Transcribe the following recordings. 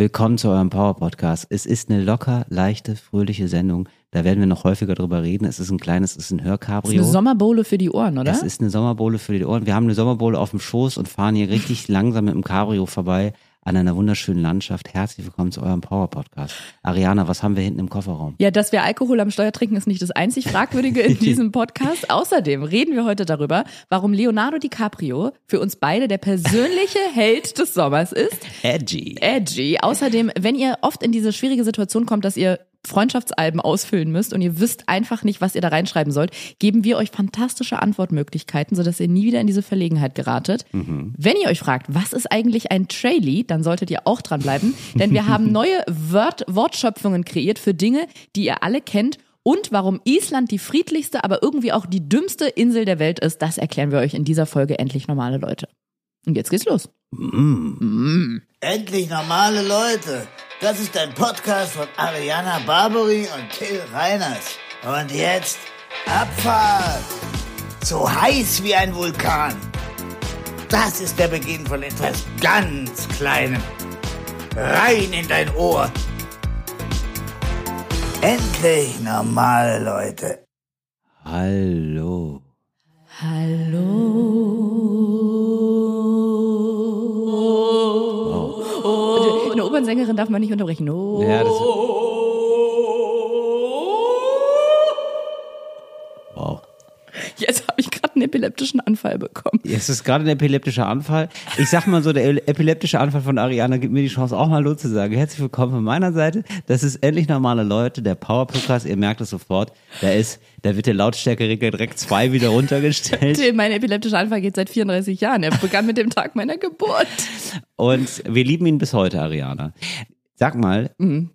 Willkommen zu eurem Power Podcast. Es ist eine locker, leichte, fröhliche Sendung. Da werden wir noch häufiger drüber reden. Es ist ein kleines, es ist ein Das ist Hörcabrio. eine Sommerbohle für die Ohren, oder? Es ist eine Sommerbohle für die Ohren. Wir haben eine Sommerbohle auf dem Schoß und fahren hier richtig langsam mit dem Cabrio vorbei an einer wunderschönen Landschaft. Herzlich willkommen zu eurem Power Podcast. Ariana, was haben wir hinten im Kofferraum? ja, dass wir Alkohol am Steuer trinken, ist nicht das einzig Fragwürdige in diesem Podcast. Außerdem reden wir heute darüber, warum Leonardo DiCaprio für uns beide der persönliche Held des Sommers ist. Edgy. Edgy. Außerdem, wenn ihr oft in diese schwierige Situation kommt, dass ihr Freundschaftsalben ausfüllen müsst und ihr wisst einfach nicht, was ihr da reinschreiben sollt, geben wir euch fantastische Antwortmöglichkeiten, sodass ihr nie wieder in diese Verlegenheit geratet. Wenn ihr euch fragt, was ist eigentlich ein Trailee, dann solltet ihr auch dranbleiben, denn wir haben neue Wort Wortschöpfungen kreiert für Dinge, die ihr alle kennt. Und warum Island die friedlichste, aber irgendwie auch die dümmste Insel der Welt ist, das erklären wir euch in dieser Folge endlich normale Leute. Und jetzt geht's los. Endlich normale Leute. Das ist ein Podcast von Ariana Barbary und Till Reiners. Und jetzt Abfahrt. So heiß wie ein Vulkan. Das ist der Beginn von etwas ganz Kleinem. Rein in dein Ohr. Endlich normale Leute. Hallo. Hallo. Opernsängerin darf man nicht unterbrechen. No. Ja, das Wow. Jetzt habe ich gerade einen epileptischen Anfall bekommen. Es ist gerade ein epileptischer Anfall. Ich sag mal so, der epileptische Anfall von Ariana gibt mir die Chance, auch mal Hallo zu sagen. Herzlich willkommen von meiner Seite. Das ist endlich normale Leute, der Power Podcast. Ihr merkt es sofort. Da ist, da wird der Lautstärkeregler direkt zwei wieder runtergestellt. Till, Mein epileptischer Anfall geht seit 34 Jahren. Er begann mit dem Tag meiner Geburt. Und wir lieben ihn bis heute, Ariana. Sag mal, Mhm.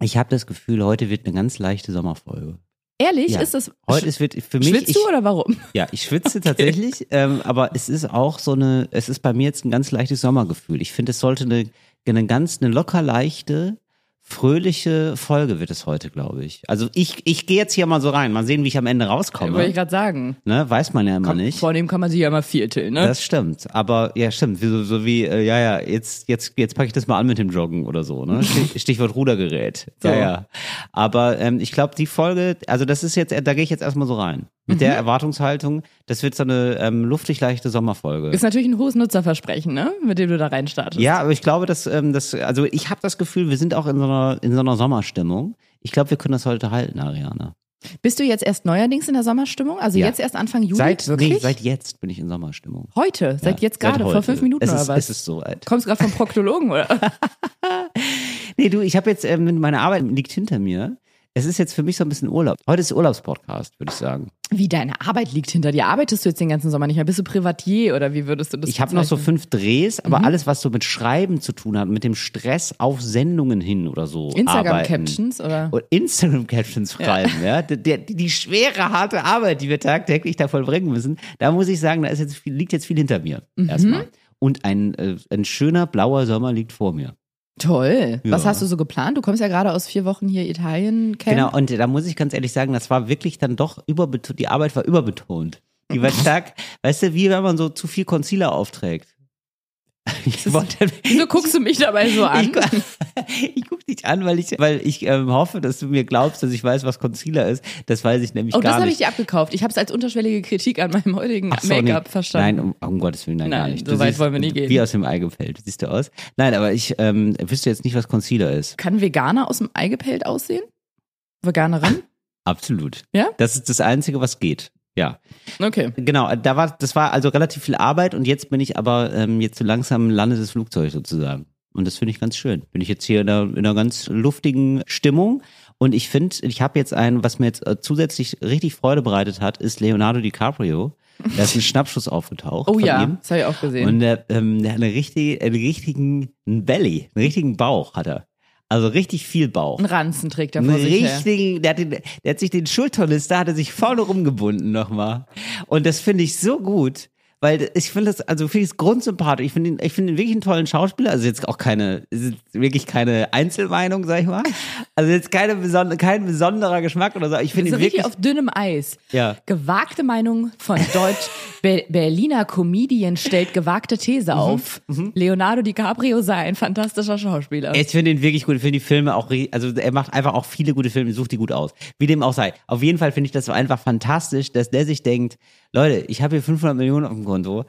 ich habe das Gefühl, heute wird eine ganz leichte Sommerfolge. Ehrlich, Ja. ist das. Heute ist wird für mich. Schwitzt ich, du oder warum? Ja, ich schwitze tatsächlich, ähm, aber es ist auch so eine, es ist bei mir jetzt ein ganz leichtes Sommergefühl. Ich finde, es sollte eine, eine ganz, eine locker leichte, fröhliche Folge wird es heute, glaube ich. Also ich, ich gehe jetzt hier mal so rein, mal sehen, wie ich am Ende Wollte ich rauskomme. gerade sagen. Ne, weiß man ja immer nicht. Vornehmen kann man sich ja immer viel, Till, ne? Das stimmt, aber ja stimmt, so, so wie äh, ja ja jetzt jetzt jetzt packe ich das mal an mit dem Joggen oder so, ne? Stich, Stichwort Rudergerät. So. Ja ja. Aber ähm, ich glaube die Folge, also das ist jetzt, da gehe ich jetzt erstmal so rein mit Mhm. der Erwartungshaltung, das wird so eine ähm, luftig leichte Sommerfolge. ist natürlich ein hohes Nutzerversprechen, ne? Mit dem du da reinstartest. Ja, aber ich glaube, dass ähm, das also ich habe das Gefühl, wir sind auch in so einer in so einer Sommerstimmung. Ich glaube, wir können das heute halten, Ariane. Bist du jetzt erst neuerdings in der Sommerstimmung? Also Ja. jetzt erst Anfang Juli? Seit Wirklich? nee, seit jetzt bin ich in Sommerstimmung. heute? Seit Ja, jetzt gerade, seit vor fünf Minuten es oder ist, was? Es ist soweit. Kommst gerade vom Proktologen, oder? Nee, du, ich habe jetzt, ähm, meine Arbeit liegt hinter mir. Es ist jetzt für mich so ein bisschen Urlaub. Heute ist Urlaubspodcast, würde ich sagen. Wie deine Arbeit liegt hinter dir. Arbeitest du jetzt den ganzen Sommer nicht mehr? Bist du Privatier oder wie würdest du das Ich habe noch so fünf Drehs, aber Mhm. alles, was so mit Schreiben zu tun hat, mit dem Stress auf Sendungen hin oder so. Instagram-Captions oder? Und Instagram-Captions schreiben, ja. Die, die, die schwere, harte Arbeit, die wir tagtäglich da vollbringen müssen, da muss ich sagen, da ist jetzt viel, liegt jetzt viel hinter mir. Mhm. Erstmal. Und ein, äh, ein schöner blauer Sommer liegt vor mir. Toll. Ja. Was hast du so geplant? Du kommst ja gerade aus vier Wochen hier Italien Camp. Genau, und da muss ich ganz ehrlich sagen, das war wirklich dann doch überbetont, die Arbeit war überbetont. Die war stark, weißt du, wie wenn man so zu viel Concealer aufträgt. Ich wollte, Wieso guckst du mich dabei so an? ich, ich guck dich an, weil ich, weil ich ähm, hoffe, dass du mir glaubst, dass ich weiß, was Concealer ist. Das weiß ich nämlich Oh, das gar habe ich nicht. dir abgekauft. Ich habe es als unterschwellige Kritik an meinem heutigen so, Make-up nee. verstanden. Nein, um, um Gottes Willen, nein, gar Nein, nicht. so weit wollen wir nie gehen. Wie aus dem Ei gepellt, siehst du aus. Nein, aber ich ähm, wüsste jetzt nicht, was Concealer ist. Kann Veganer aus dem Ei gepellt aussehen? Veganerin? Absolut. Ja? Das ist das Einzige, was geht. Ja. Okay. Genau, da war, das war also relativ viel Arbeit und jetzt bin ich aber ähm, jetzt so langsam landet das Flugzeug sozusagen. Und das finde ich ganz schön. Bin ich jetzt hier in einer, in einer ganz luftigen Stimmung. Und ich finde, ich habe jetzt einen, was mir jetzt äh, zusätzlich richtig Freude bereitet hat, ist Leonardo DiCaprio. Da ist ein Schnappschuss aufgetaucht. Oh ja, Ihm. das habe ich auch gesehen. Und der, ähm, der hat eine richtige, einen richtigen Belly, einen richtigen Bauch hat er. Also richtig viel Bauch. Ein Ranzen trägt er vor sich her. richtigen, der hat, den, der hat sich den Schulterlist, da hat er sich vorne rumgebunden nochmal. Und das finde ich so gut, weil ich finde das, also finde ich es grundsympathisch. Ich finde ihn, ich finde ihn wirklich einen tollen Schauspieler. Also jetzt auch keine, wirklich keine Einzelmeinung, sag ich mal. Also jetzt keine besondere, kein besonderer Geschmack oder so. Ich finde so ihn richtig wirklich. auf dünnem Eis. Ja. Gewagte Meinung von Deutsch. Be Berliner Comedian stellt gewagte Mhm. These auf. Leonardo DiCaprio sei ein fantastischer Schauspieler. Ich finde ihn wirklich gut. Ich finde die Filme auch, also er macht einfach auch viele gute Filme, sucht die gut aus. Wie dem auch sei. Auf jeden Fall finde ich das so einfach fantastisch, dass der sich denkt, Leute, ich habe hier 500 Millionen auf dem Konto.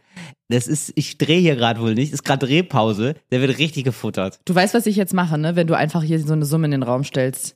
Das ist, ich drehe hier gerade wohl nicht, ist gerade Drehpause. Der wird richtig gefuttert. Du weißt, was ich jetzt mache, ne? Wenn du einfach hier so eine Summe in den Raum stellst.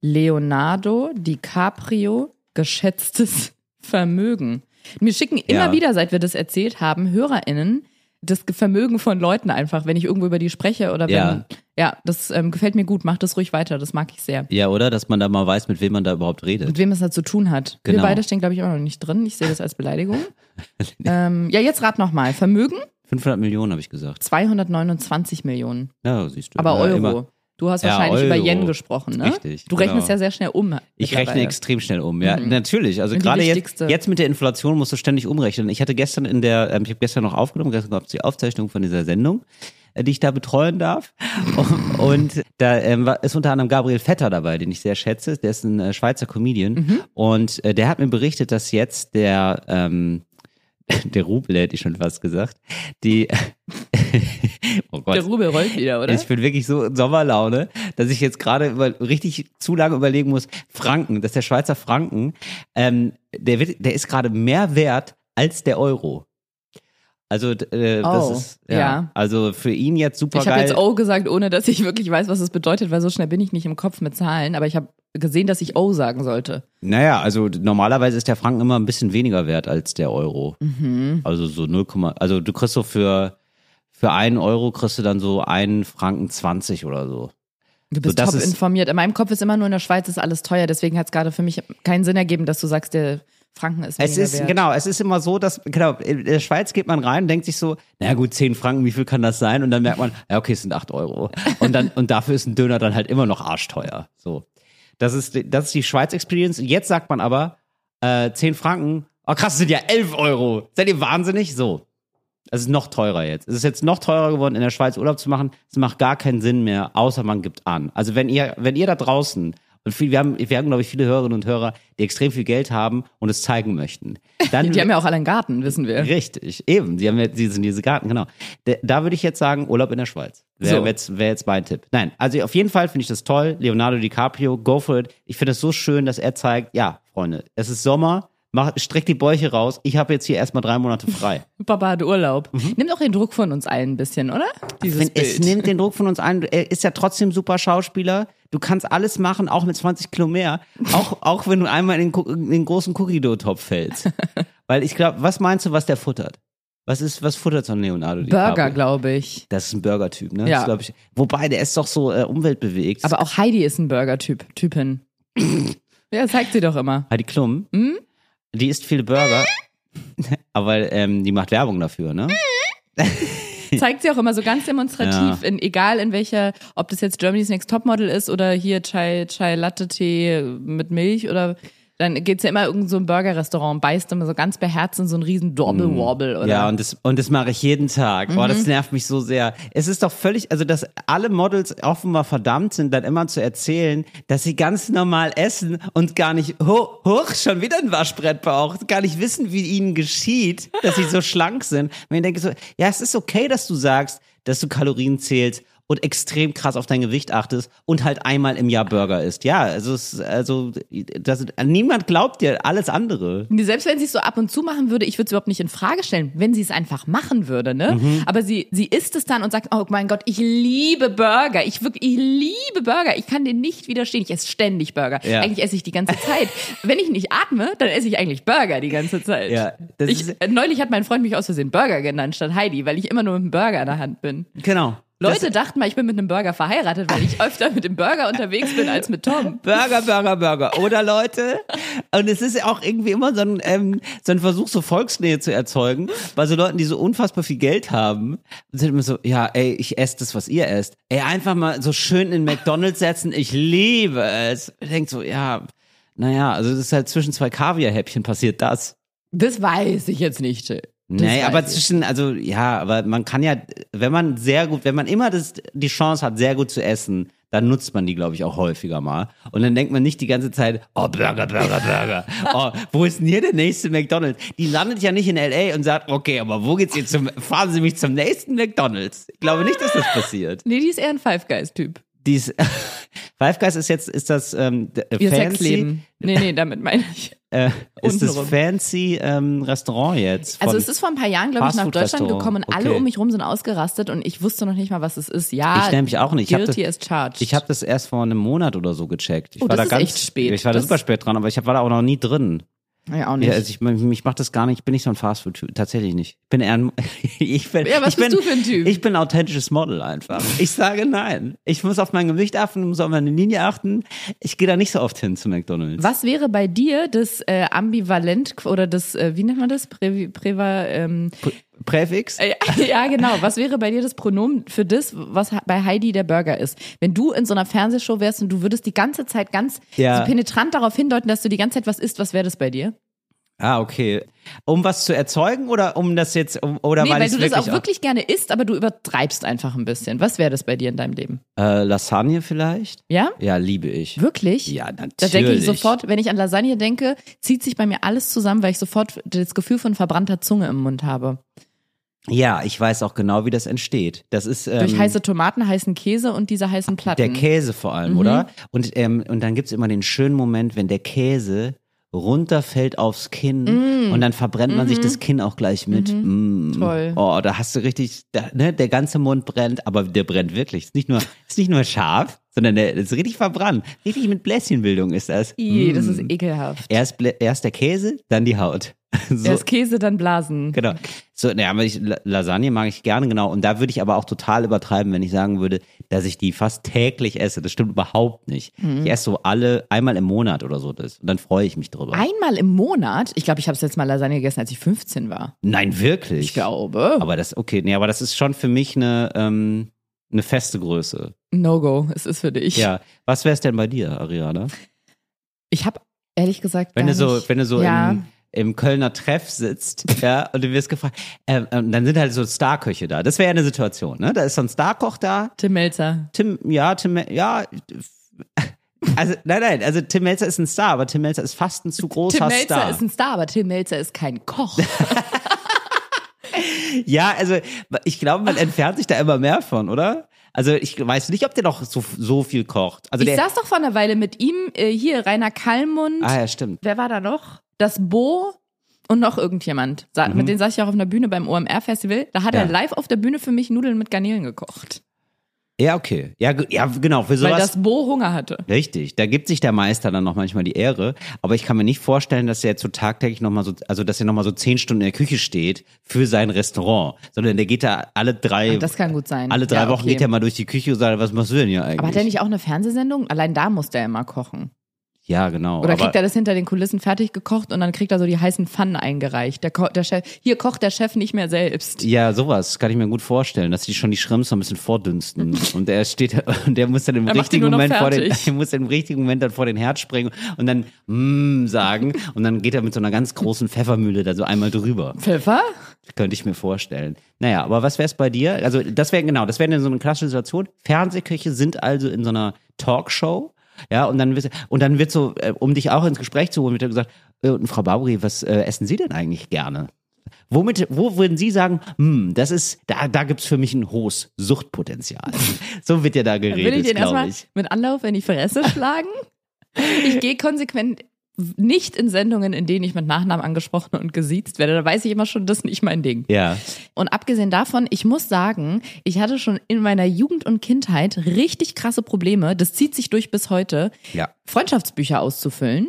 Leonardo DiCaprio geschätztes Vermögen. Mir schicken immer Ja. wieder, seit wir das erzählt haben, HörerInnen das Vermögen von Leuten einfach, wenn ich irgendwo über die spreche oder wenn. Ja. Ja, das ähm, gefällt mir gut. Mach das ruhig weiter. Das mag ich sehr. Ja, oder? Dass man da mal weiß, mit wem man da überhaupt redet. Mit wem es da zu tun hat. Wir Genau. beide stehen, glaube ich, auch noch nicht drin. Ich sehe das als Beleidigung. ähm, ja, jetzt rat nochmal. Vermögen 500 Millionen habe ich gesagt. 229 Millionen. Ja, siehst du. Aber ja, Euro. immer. Du hast Ja, wahrscheinlich über Euro. Yen gesprochen, ne? Richtig, Du rechnest genau. ja sehr schnell um. Ich rechne extrem schnell um, ja, natürlich. Also gerade jetzt, jetzt mit der Inflation musst du ständig umrechnen. Ich hatte gestern in der, ähm, ich habe gestern noch aufgenommen, gestern gab es die Aufzeichnung von dieser Sendung, äh, die ich da betreuen darf. Und da ähm, ist unter anderem Gabriel Vetter dabei, den ich sehr schätze. Der ist ein äh, Schweizer Comedian. Mhm. Und äh, der hat mir berichtet, dass jetzt der, ähm, der Rubel, hätte ich schon fast gesagt, die, oh Gott. Der Rubel rollt wieder, oder? Ich bin wirklich so in Sommerlaune, dass ich jetzt gerade richtig zu lange überlegen muss. Franken, dass der Schweizer Franken, ähm, der, wird, der ist gerade mehr wert als der Euro. Also äh, das Oh, ist ja, ja. also für ihn jetzt super Ich habe geil. jetzt O gesagt, ohne dass ich wirklich weiß, was es bedeutet, weil so schnell bin ich nicht im Kopf mit Zahlen. Aber ich habe gesehen, dass ich O sagen sollte. Naja, also normalerweise ist der Franken immer ein bisschen weniger wert als der Euro. Mhm. Also so 0, also du kriegst so für für einen Euro kriegst du dann so einen Franken 20 oder so. Du bist das top informiert. In meinem Kopf ist immer nur in der Schweiz ist alles teuer. Deswegen hat es gerade für mich keinen Sinn ergeben, dass du sagst, der Franken ist Es ist, wert. genau, es ist immer so, dass, genau, in der Schweiz geht man rein und denkt sich so, na gut, 10 Franken, wie viel kann das sein? Und dann merkt man, ja, okay, es sind 8 Euro. Und dann, und dafür ist ein Döner dann halt immer noch arschteuer. So. Das ist, das ist die Schweiz-Experience. Und Jetzt sagt man aber, äh, 10 Franken, oh krass, es sind ja 11 Euro. Seid ihr wahnsinnig? So. Es ist noch teurer jetzt. Es ist jetzt noch teurer geworden, in der Schweiz Urlaub zu machen. Es macht gar keinen Sinn mehr, außer man gibt an. Also wenn ihr, wenn ihr da draußen, und viel, wir haben, wir haben, glaube ich, viele Hörerinnen und Hörer, die extrem viel Geld haben und es zeigen möchten. Dann, Die haben ja auch alle einen Garten, wissen wir. Richtig, eben. Sie haben ja sie sind diese Garten, genau. Da, da würde ich jetzt sagen, Urlaub in der Schweiz. Wäre So. jetzt, wär jetzt mein Tipp. Nein, also auf jeden Fall finde ich das toll. Leonardo DiCaprio, go for it. Ich finde es so schön, dass er zeigt, ja, Freunde, es ist Sommer, mach, streck die Bäuche raus. Ich habe jetzt hier erstmal drei Monate frei. Papa hat Urlaub. Nimmt auch den Druck von uns allen ein bisschen, oder? Dieses Wenn, es Bild. nimmt den Druck von uns ein. Er ist ja trotzdem super Schauspieler. Du kannst alles machen, auch mit 20 Kilo mehr. Auch, auch wenn du einmal in den, in den großen Cookie-Dough-Topf fällst. Weil ich glaube, was meinst du, was der futtert? Was ist, was futtert so ein Leonardo Burger, glaube ich. Das ist ein Burger-Typ, ne? Ja. Das ich. Wobei, der ist doch so äh, umweltbewegt. Aber auch Heidi ist ein Burger-Typ, Typin. ja, zeigt sie doch immer. Heidi Klum, Hm? Die isst viele Burger. aber ähm, die macht Werbung dafür, ne? Zeigt sie auch immer so ganz demonstrativ, Ja. in, egal in welcher, ob das jetzt Germany's Next Topmodel ist oder hier Chai, Chai Latte Tee mit Milch oder dann geht's ja immer irgend so ein Burger-Restaurant, beißt immer so ganz beherzt in so einen riesen Dobble-Wobble oder Mm. Ja, und das, und das mache ich jeden Tag. Oh, Mhm. das nervt mich so sehr. Es ist doch völlig, also dass alle Models offenbar verdammt sind, dann immer zu erzählen, dass sie ganz normal essen und gar nicht, hoch, hoch schon wieder ein Waschbrettbauch, gar nicht wissen, wie ihnen geschieht, dass sie so schlank sind. Und ich denke so, ja, es ist okay, dass du sagst, dass du Kalorien zählst und extrem krass auf dein Gewicht achtest und halt einmal im Jahr Burger isst. Ja, also, es, also das, niemand glaubt dir alles andere. Selbst wenn sie es so ab und zu machen würde, ich würde es überhaupt nicht in Frage stellen, wenn sie es einfach machen würde, ne? Mhm. Aber sie, sie isst es dann und sagt, oh mein Gott, ich liebe Burger. Ich wirklich, ich liebe Burger. Ich kann den nicht widerstehen. Ich esse ständig Burger. Ja. Eigentlich esse ich die ganze Zeit. wenn ich nicht atme, dann esse ich eigentlich Burger die ganze Zeit. Ja, das ich, ist- äh, neulich hat mein Freund mich aus Versehen Burger genannt statt Heidi, weil ich immer nur mit einem Burger in der Hand bin. Genau. Leute dachten mal, ich bin mit einem Burger verheiratet, weil ich öfter mit dem Burger unterwegs bin als mit Tom. Burger, Burger, Burger. Oder Leute? Und es ist ja auch irgendwie immer so ein, ähm, so ein Versuch, so Volksnähe zu erzeugen, bei so Leuten, die so unfassbar viel Geld haben. Sind immer so, ja, ey, ich esse das, was ihr esst. Ey, einfach mal so schön in McDonalds setzen. Ich liebe es. Denkt so, ja, naja, also das ist halt zwischen zwei Kaviarhäppchen passiert das. Das weiß ich jetzt nicht. Jill. Nee, aber zwischen, also ja, aber man kann ja, wenn man sehr gut, wenn man immer das, die Chance hat, sehr gut zu essen, dann nutzt man die, glaube ich, auch häufiger mal. Und dann denkt man nicht die ganze Zeit, oh, Burger, Burger, Burger. Oh, wo ist denn hier der nächste McDonalds? Die landet ja nicht in L.A. und sagt, okay, aber wo geht's jetzt zum, fahren Sie mich zum nächsten McDonalds? Ich glaube nicht, dass das passiert. Nee, die ist eher ein Five Guys-Typ. Dies, Five Guys ist jetzt, ist das, ähm, Ihr fancy, Sexleben. Nee, nee, damit meine ich. Äh, ist das fancy, ähm, Restaurant jetzt? Also es ist vor ein paar Jahren, glaube ich, nach Deutschland gekommen und alle Okay. um mich rum sind ausgerastet und ich wusste noch nicht mal, was es ist. Ja, Ich nämlich auch nicht. Ich Guilty das- as charged. Ich habe das erst vor einem Monat oder so gecheckt. Ich Oh, war das da ist ganz echt spät. Ich war da Das- super spät dran, aber ich hab, war da auch noch nie drin. Ja, auch nicht. Ja, also ich, mich macht das gar nicht. Ich bin nicht so ein Fastfood-Typ. Tatsächlich nicht. Ich bin eher ein, ich bin, Ja, was ich bin, bist du für ein Typ? Ich bin ein authentisches Model einfach. Ich sage nein. Ich muss auf mein Gewicht achten, muss auf meine Linie achten. Ich gehe da nicht so oft hin zu McDonalds. was wäre bei dir das äh, Ambivalent oder das, äh, wie nennt man das? Prä, Präva, ähm, Präfix? äh, ja, genau. Was wäre bei dir das Pronomen für das, was bei Heidi der Burger ist? Wenn du in so einer Fernsehshow wärst und du würdest die ganze Zeit ganz Ja. so penetrant darauf hindeuten, dass du die ganze Zeit was isst, was wäre das bei dir? Ah, okay. Um was zu erzeugen oder um das jetzt, um, oder Nee, weil, du das wirklich auch wirklich gerne isst, aber du übertreibst einfach ein bisschen. Was wäre das bei dir in deinem Leben? Äh, Lasagne vielleicht? Ja? Ja, liebe ich. Wirklich? Ja, natürlich. Da denke ich sofort, wenn ich an Lasagne denke, zieht sich bei mir alles zusammen, weil ich sofort das Gefühl von verbrannter Zunge im Mund habe. Ja, ich weiß auch genau, wie das entsteht. Das ist ähm, Durch heiße Tomaten, heißen Käse und diese heißen Platten. der Käse vor Mhm. allem, oder? Und, ähm, und dann gibt's immer den schönen Moment, wenn der Käse runterfällt aufs Kinn und dann verbrennt man sich das Kinn auch gleich mit. Mm. Mm. Toll. Oh, da hast du richtig, da, ne, der ganze Mund brennt, aber der brennt wirklich. Ist nicht nur, ist nicht nur scharf, sondern der ist richtig verbrannt. Richtig mit Bläschenbildung ist das. Ih, das Mm. ist ekelhaft. Erst, erst der Käse, dann die Haut. So. Erst Käse, dann Blasen. Genau. So, ne, aber ich, La- Lasagne mag ich gerne, genau. Und da würde ich aber auch total übertreiben, wenn ich sagen würde, dass ich die fast täglich esse. Das stimmt überhaupt nicht. Mhm. Ich esse so alle, einmal im Monat oder so das. Und dann freue ich mich drüber. Einmal im Monat? Ich glaube, ich habe das letzte Mal Lasagne gegessen, als ich 15 war. Nein, wirklich. Ich glaube. Aber das, okay, nee, aber das ist schon für mich eine, ähm, eine feste Größe. No-go, es ist für dich. Ja. Was wär's denn bei dir, Ariana? Ich habe ehrlich gesagt Wenn du so, nicht, wenn du so ja. im, im Kölner Treff sitzt, ja, und du wirst gefragt, ähm, dann sind halt so Starköche da. Das wäre ja eine Situation, ne? Da ist so ein Starkoch da, Tim Melzer. Tim, ja, Tim, ja, also nein, nein, also Tim Melzer ist ein Star, aber Tim Melzer ist fast ein zu großer Tim Melzer Star. ist ein Star, aber Tim Melzer ist kein Koch. ja, also ich glaube, man entfernt sich da immer mehr von, oder? Also ich weiß nicht, ob der noch so, so viel kocht. Also Ich der, saß doch vor einer Weile mit ihm, äh, hier Rainer Kallmund. ah ja, stimmt. Wer war da noch? Das Bo und noch irgendjemand. Sa Mit denen saß ich auch auf einer Bühne beim OMR-Festival. Da hat Mhm. Ja. er live auf der Bühne für mich Nudeln mit Garnelen gekocht. Ja, okay. Ja, ja genau, für Weil sowas. das Bo Hunger hatte. Richtig, da gibt sich der Meister dann noch manchmal die Ehre, aber ich kann mir nicht vorstellen, dass er jetzt so tagtäglich nochmal so, also dass er nochmal so zehn Stunden in der Küche steht für sein Restaurant, sondern der geht da alle drei, Ach, das kann gut sein. alle drei Ja, Wochen okay. geht er mal durch die Küche und sagt, was machst du denn hier eigentlich? Aber hat er nicht auch eine Fernsehsendung? Allein da musste er immer kochen. Ja, genau. Oder kriegt er das hinter den Kulissen fertig gekocht und dann kriegt er so die heißen Pfannen eingereicht. Der, Ko der Chef, hier kocht der Chef nicht mehr selbst. Ja, sowas kann ich mir gut vorstellen, dass die schon die Schrimps so ein bisschen vordünsten und er steht und der muss dann im Er richtigen noch Moment vor den, er muss im richtigen Moment dann vor den Herd springen und dann mm sagen und dann geht er mit so einer ganz großen Pfeffermühle da so einmal drüber. Pfeffer? Könnte ich mir vorstellen. Naja, aber was wäre es bei dir? Also, das wäre genau, das wäre so eine klassische Situation. Fernsehköche sind also in so einer Talkshow. Ja, und dann wird, und dann wird so, äh, um dich auch ins Gespräch zu holen, wird gesagt, äh, und Frau Barbary, was äh, essen Sie denn eigentlich gerne? Womit, wo würden Sie sagen, hm, das ist, da, da gibt's für mich ein hohes Suchtpotenzial. so wird ja da Will ich geredet, den erstmal ich. mit Anlauf in die Fresse schlagen? Ich gehe konsequent nicht in Sendungen, in denen ich mit Nachnamen angesprochen und gesiezt werde. Da weiß ich immer schon, das ist nicht mein Ding. Ja. Und abgesehen davon, ich muss sagen, ich hatte schon in meiner Jugend und Kindheit richtig krasse Probleme. Das zieht sich durch bis heute. Ja. Freundschaftsbücher auszufüllen.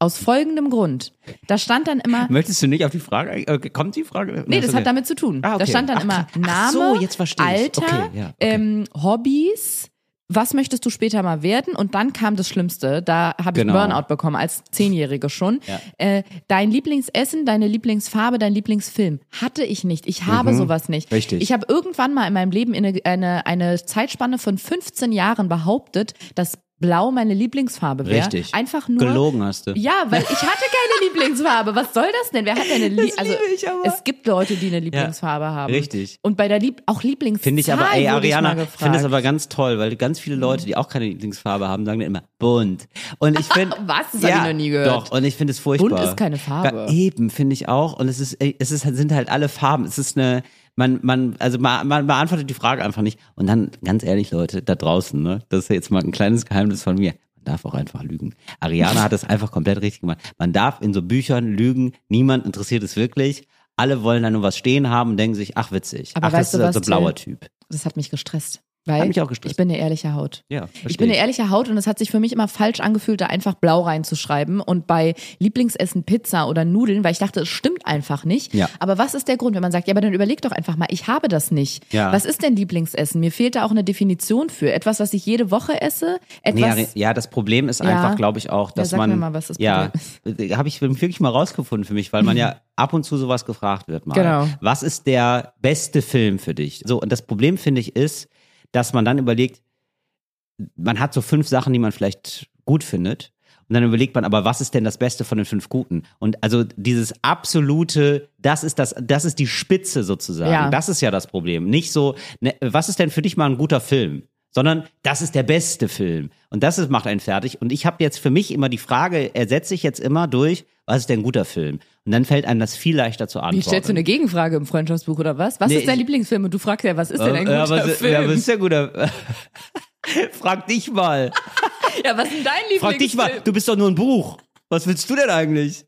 Aus folgendem Grund. Da stand dann immer, Möchtest du nicht auf die Frage, äh, kommt die Frage? nee, das Okay. hat damit zu tun. Ah, okay. Da stand dann Ach, immer ach Name, so, jetzt verstehe ich. Alter, Okay, ja, ähm, Hobbys, was möchtest du später mal werden? Und dann kam das Schlimmste. Da habe ich Genau. Burnout bekommen als Zehnjährige schon. Ja. Äh, dein Lieblingsessen, deine Lieblingsfarbe, dein Lieblingsfilm hatte ich nicht. Ich habe sowas nicht. Mhm. Richtig. Ich habe irgendwann mal in meinem Leben in eine, eine, eine Zeitspanne von 15 Jahren behauptet, dass Blau meine Lieblingsfarbe wäre. Richtig. Einfach nur. Gelogen hast du. Ja, weil ich hatte keine Lieblingsfarbe. Was soll das denn? Wer hat denn eine Lie Also ich aber. es gibt Leute, die eine Lieblingsfarbe haben. richtig. Und bei der Lieb auch Lieblingszahl Finde ich aber, ey, Ariana, ich finde das aber ganz toll, weil ganz viele Leute, die auch keine Lieblingsfarbe haben, sagen dann immer bunt. Und ich finde. Was? Das hab ich noch nie gehört. Doch, und ich finde es furchtbar. Bunt ist keine Farbe. Ja, eben, finde ich auch. Und es ist, es ist, sind halt alle Farben. Es ist eine, man, man, also man, man beantwortet die Frage einfach nicht. Und dann, ganz ehrlich, Leute, da draußen, ne, das ist jetzt mal ein kleines Geheimnis von mir. Man darf auch einfach lügen. Ariana hat das einfach komplett richtig gemacht. Man darf in so Büchern lügen. Niemand interessiert es wirklich. Alle wollen da nur was stehen haben und denken sich, ach witzig. Aber ach, weißt das du ist so was, ein blauer? Typ. Das hat mich gestresst. Weil gestresst. ich bin eine ehrliche Haut. Ja, Ich bin eine ehrliche Haut und es hat sich für mich immer falsch angefühlt, da einfach blau reinzuschreiben. Und bei Lieblingsessen Pizza oder Nudeln, weil ich dachte, es stimmt einfach nicht. Ja. Aber was ist der Grund, wenn man sagt, ja, aber dann überleg doch einfach mal, ich habe das nicht. Ja. Was ist denn Lieblingsessen? Mir fehlt da auch eine Definition für. Etwas, was ich jede Woche esse? Nee, Etwas. ja, das Problem ist Ja. einfach, glaube ich, auch, dass sag man. mir mal, was das ja, Problem habe ich wirklich mal rausgefunden für mich, weil man ja ab und zu sowas gefragt wird mal. Genau. Was ist der beste Film für dich? So, und das Problem, finde ich, ist, dass man dann überlegt, man hat so fünf Sachen, die man vielleicht gut findet. Und dann überlegt man aber, was ist denn das Beste von den fünf Guten? Und also dieses absolute, das ist das, das ist die Spitze sozusagen. Ja. Das ist ja das Problem. Nicht so, ne, was ist denn für dich mal ein guter Film? Sondern das ist der beste Film. Und das ist, macht einen fertig. Und ich habe jetzt für mich immer die Frage, ersetze ich jetzt immer durch, was ist denn ein guter Film? Und dann fällt einem das viel leichter zu antworten. Wie stellst du eine Gegenfrage im Freundschaftsbuch oder was? Was Nee, ist dein ich- Lieblingsfilm? Und du fragst ja, was ist denn ein ja, guter was, Film? ja, was ist der guter? Frag dich mal. ja, was ist denn dein Lieblingsfilm? Frag dich mal. Du bist doch nur ein Buch. Was willst du denn eigentlich?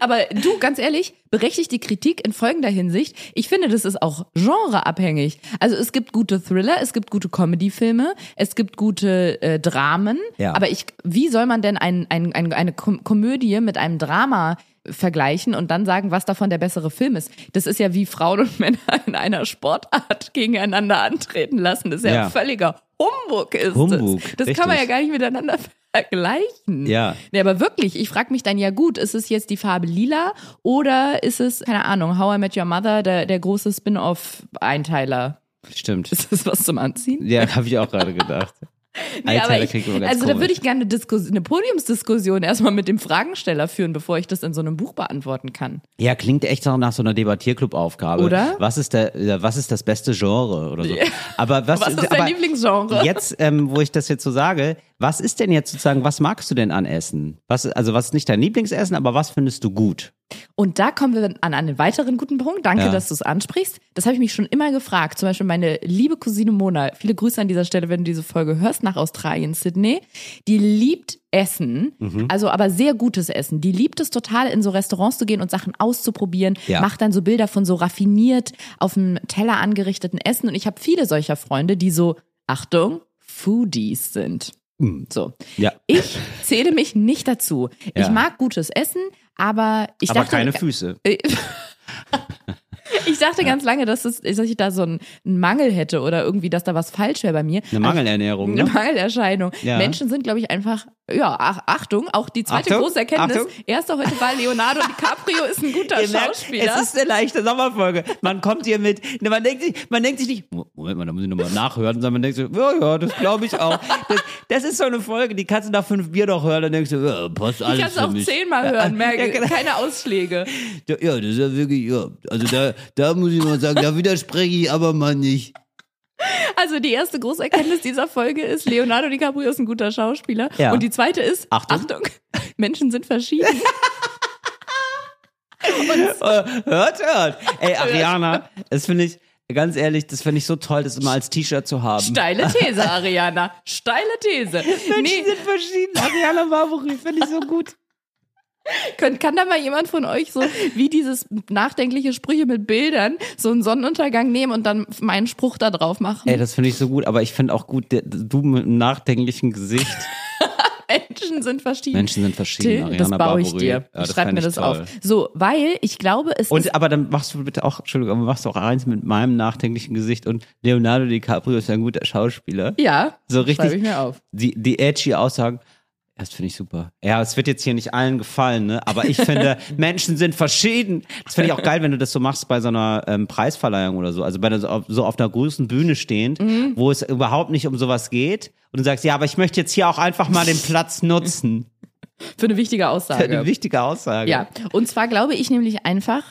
Aber du, ganz ehrlich, berechtigt die Kritik in folgender Hinsicht. Ich finde, das ist auch genreabhängig. Also es gibt gute Thriller, es gibt gute Comedy-Filme, es gibt gute äh, Dramen. Ja. Aber ich, wie soll man denn ein, ein, ein, eine Kom Komödie mit einem Drama vergleichen und dann sagen, was davon der bessere Film ist? Das ist ja wie Frauen und Männer in einer Sportart gegeneinander antreten lassen. Das ist ja, Ja. völliger Humbug ist Humbug, das. Das kann man ja richtig. gar nicht miteinander vergleichen. Ja. Nee, aber wirklich, ich frage mich dann ja gut, ist es jetzt die Farbe lila oder ist es, keine Ahnung, How I Met Your Mother, der, der große Spin-off-Einteiler? Stimmt. Ist das was zum Anziehen? Ja, habe ich auch gerade gedacht. Nee, aber ich, ganz also da würde ich gerne eine, Diskus eine Podiumsdiskussion erstmal mit dem Fragensteller führen, bevor ich das in so einem Buch beantworten kann. Ja, klingt echt noch nach so einer Debattierclub-Aufgabe. Oder? Was ist der, ja, was ist das beste Genre oder so? Aber was, Was ist dein aber Lieblingsgenre? Jetzt, ähm, wo ich das jetzt so sage, was ist denn jetzt sozusagen, was magst du denn an Essen? Was, also was ist nicht dein Lieblingsessen, aber was findest du gut? Und da kommen wir an einen weiteren guten Punkt. Danke, Ja. dass du es ansprichst. Das habe ich mich schon immer gefragt. Zum Beispiel meine liebe Cousine Mona, viele Grüße an dieser Stelle, wenn du diese Folge hörst, nach Australien, Sydney. Die liebt Essen, Mhm. also aber sehr gutes Essen. Die liebt es total, in so Restaurants zu gehen und Sachen auszuprobieren. Ja. Macht dann so Bilder von so raffiniert auf dem Teller angerichteten Essen. Und ich habe viele solcher Freunde, die so, Achtung, Foodies sind. So. Ja. Ich zähle mich nicht dazu. Ich Ja. mag gutes Essen, aber ich aber dachte, keine Füße. ich dachte ganz lange, dass, es, dass ich da so einen, Mangel hätte oder irgendwie, dass da was falsch wäre bei mir. Eine Mangelernährung, Eine ne? Mangelerscheinung. Ja. Menschen sind, glaube ich, einfach, ja, ach, Achtung, auch die zweite Achtung, große Erkenntnis. Achtung. Erster heute bei Leonardo DiCaprio ist ein guter Ihr merkt, Schauspieler. es ist eine leichte Sommerfolge. Man kommt hier mit, ne, man denkt sich, man denkt sich nicht, Moment mal, da muss ich nochmal nachhören, sondern man denkt so, ja, ja, das glaube ich auch. Das, das ist so eine Folge, die kannst du nach fünf Bier noch hören, dann denkst du, ja, passt alles ich kann es auch zehnmal hören, merke, genau. keine Ausschläge. Ja, ja, das ist ja wirklich, ja, also da, da muss ich mal sagen, da widerspreche ich aber mal nicht. Also die erste große Erkenntnis dieser Folge ist, Leonardo DiCaprio ist ein guter Schauspieler. Ja. Und die zweite ist, Achtung. Menschen sind verschieden. Hört, hört. Ey, Ariana, das finde ich, ganz ehrlich, das finde ich so toll, das immer als T-Shirt zu haben. Steile These, Ariana. Steile These. Nee, sind verschieden. Ariana Barbary, finde ich so gut. Könnt, kann da mal jemand von euch so wie dieses nachdenkliche Sprüche mit Bildern so einen Sonnenuntergang nehmen und dann meinen Spruch da drauf machen? Ey, das finde ich so gut, aber ich finde auch gut, der, du mit einem nachdenklichen Gesicht. Menschen sind verschieden. Menschen sind verschieden. Till, das baue ich Barbary. dir. Ja, ich schreib mir ich das toll. auf. So, weil ich glaube, es ist Und aber dann machst du bitte auch, Entschuldigung, aber machst du auch eins mit meinem nachdenklichen Gesicht und Leonardo DiCaprio ist ja ein guter Schauspieler. ja, So schreibe ich richtig, mir auf. die, die edgy Aussagen. Das finde ich super. Ja, es wird jetzt hier nicht allen gefallen, ne? Aber ich finde, Menschen sind verschieden. Das finde ich auch geil, wenn du das so machst bei so einer ähm, Preisverleihung oder so. Also bei der, so, auf einer großen Bühne stehend, Mhm. wo es überhaupt nicht um sowas geht. Und du sagst, ja, aber ich möchte jetzt hier auch einfach mal den Platz nutzen. Für eine wichtige Eine Aussage. wichtige Aussage. Ja, und zwar glaube ich nämlich einfach,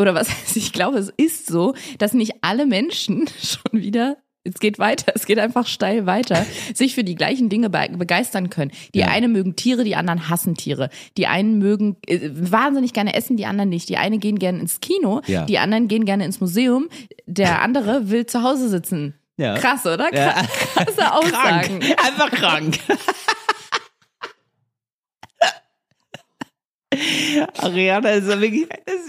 oder was heißt, ich glaube, es ist so, dass nicht alle Menschen schon wieder, es geht weiter, es geht einfach steil weiter, sich für die gleichen Dinge be begeistern können. Die Ja. einen mögen Tiere, die anderen hassen Tiere. Die einen mögen äh, wahnsinnig gerne essen, die anderen nicht. Die einen gehen gerne ins Kino, Ja. die anderen gehen gerne ins Museum, der andere will zu Hause sitzen. Ja. Krass, oder? Ja. Krasse Aussagen. Krank. Einfach krank. Ariana ist ja wirklich,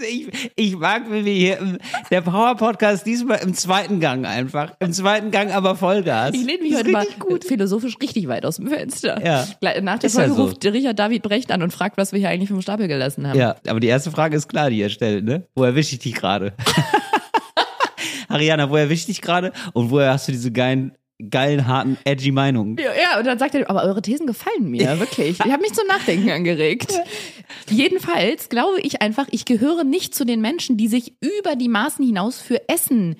ich, ich mag, wie wir hier im, der Power Podcast diesmal im zweiten Gang einfach, im zweiten Gang aber Vollgas. Ich lehne mich heute mal richtig gut. philosophisch richtig weit aus dem Fenster. Ja. Nach der Ist ja Folge so. ruft Richard David Brecht an und fragt, was wir hier eigentlich vom Stapel gelassen haben. Ja, aber die erste Frage ist klar, die ihr stellt, ne? Wo erwische ich dich gerade? Ariana, wo erwische ich dich gerade? Und woher hast du diese geilen, geilen, harten, edgy Meinungen? Ja, ja, und dann sagt er, aber eure Thesen gefallen mir, wirklich. Ich habe mich zum Nachdenken angeregt. Jedenfalls glaube ich einfach, ich gehöre nicht zu den Menschen, die sich über die Maßen hinaus für Essen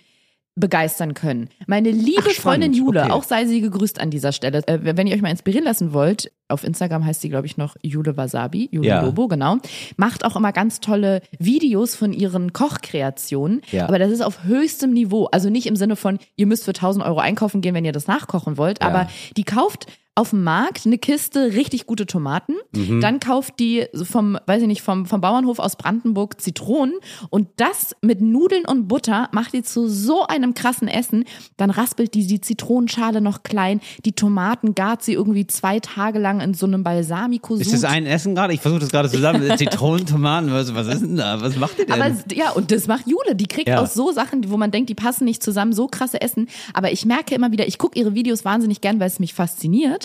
begeistern können. Meine liebe Ach. Freundin Jule, Okay. auch sei sie gegrüßt an dieser Stelle. Äh, wenn ihr euch mal inspirieren lassen wollt, auf Instagram heißt sie, glaube ich, noch Jule Wasabi, Jule Ja. Lobo, genau. Macht auch immer ganz tolle Videos von ihren Kochkreationen. Ja. Aber das ist auf höchstem Niveau. Also nicht im Sinne von, ihr müsst für 1000 Euro einkaufen gehen, wenn ihr das nachkochen wollt. Ja. Aber die kauft auf dem Markt eine Kiste richtig gute Tomaten. Mhm. Dann kauft die vom, weiß ich nicht, vom, vom Bauernhof aus Brandenburg Zitronen. Und das mit Nudeln und Butter macht die zu so einem krassen Essen. Dann raspelt die die Zitronenschale noch klein. Die Tomaten gart sie irgendwie zwei Tage lang in so einem balsamico Ist das ein Essen gerade? Ich versuche das gerade zusammen. Zitronen, Tomaten, was, was ist denn da? Was macht ihr denn? Aber ja, und das macht Jule. Die kriegt Ja. aus so Sachen, wo man denkt, die passen nicht zusammen, so krasse Essen. Aber ich merke immer wieder, ich gucke ihre Videos wahnsinnig gern, weil es mich fasziniert.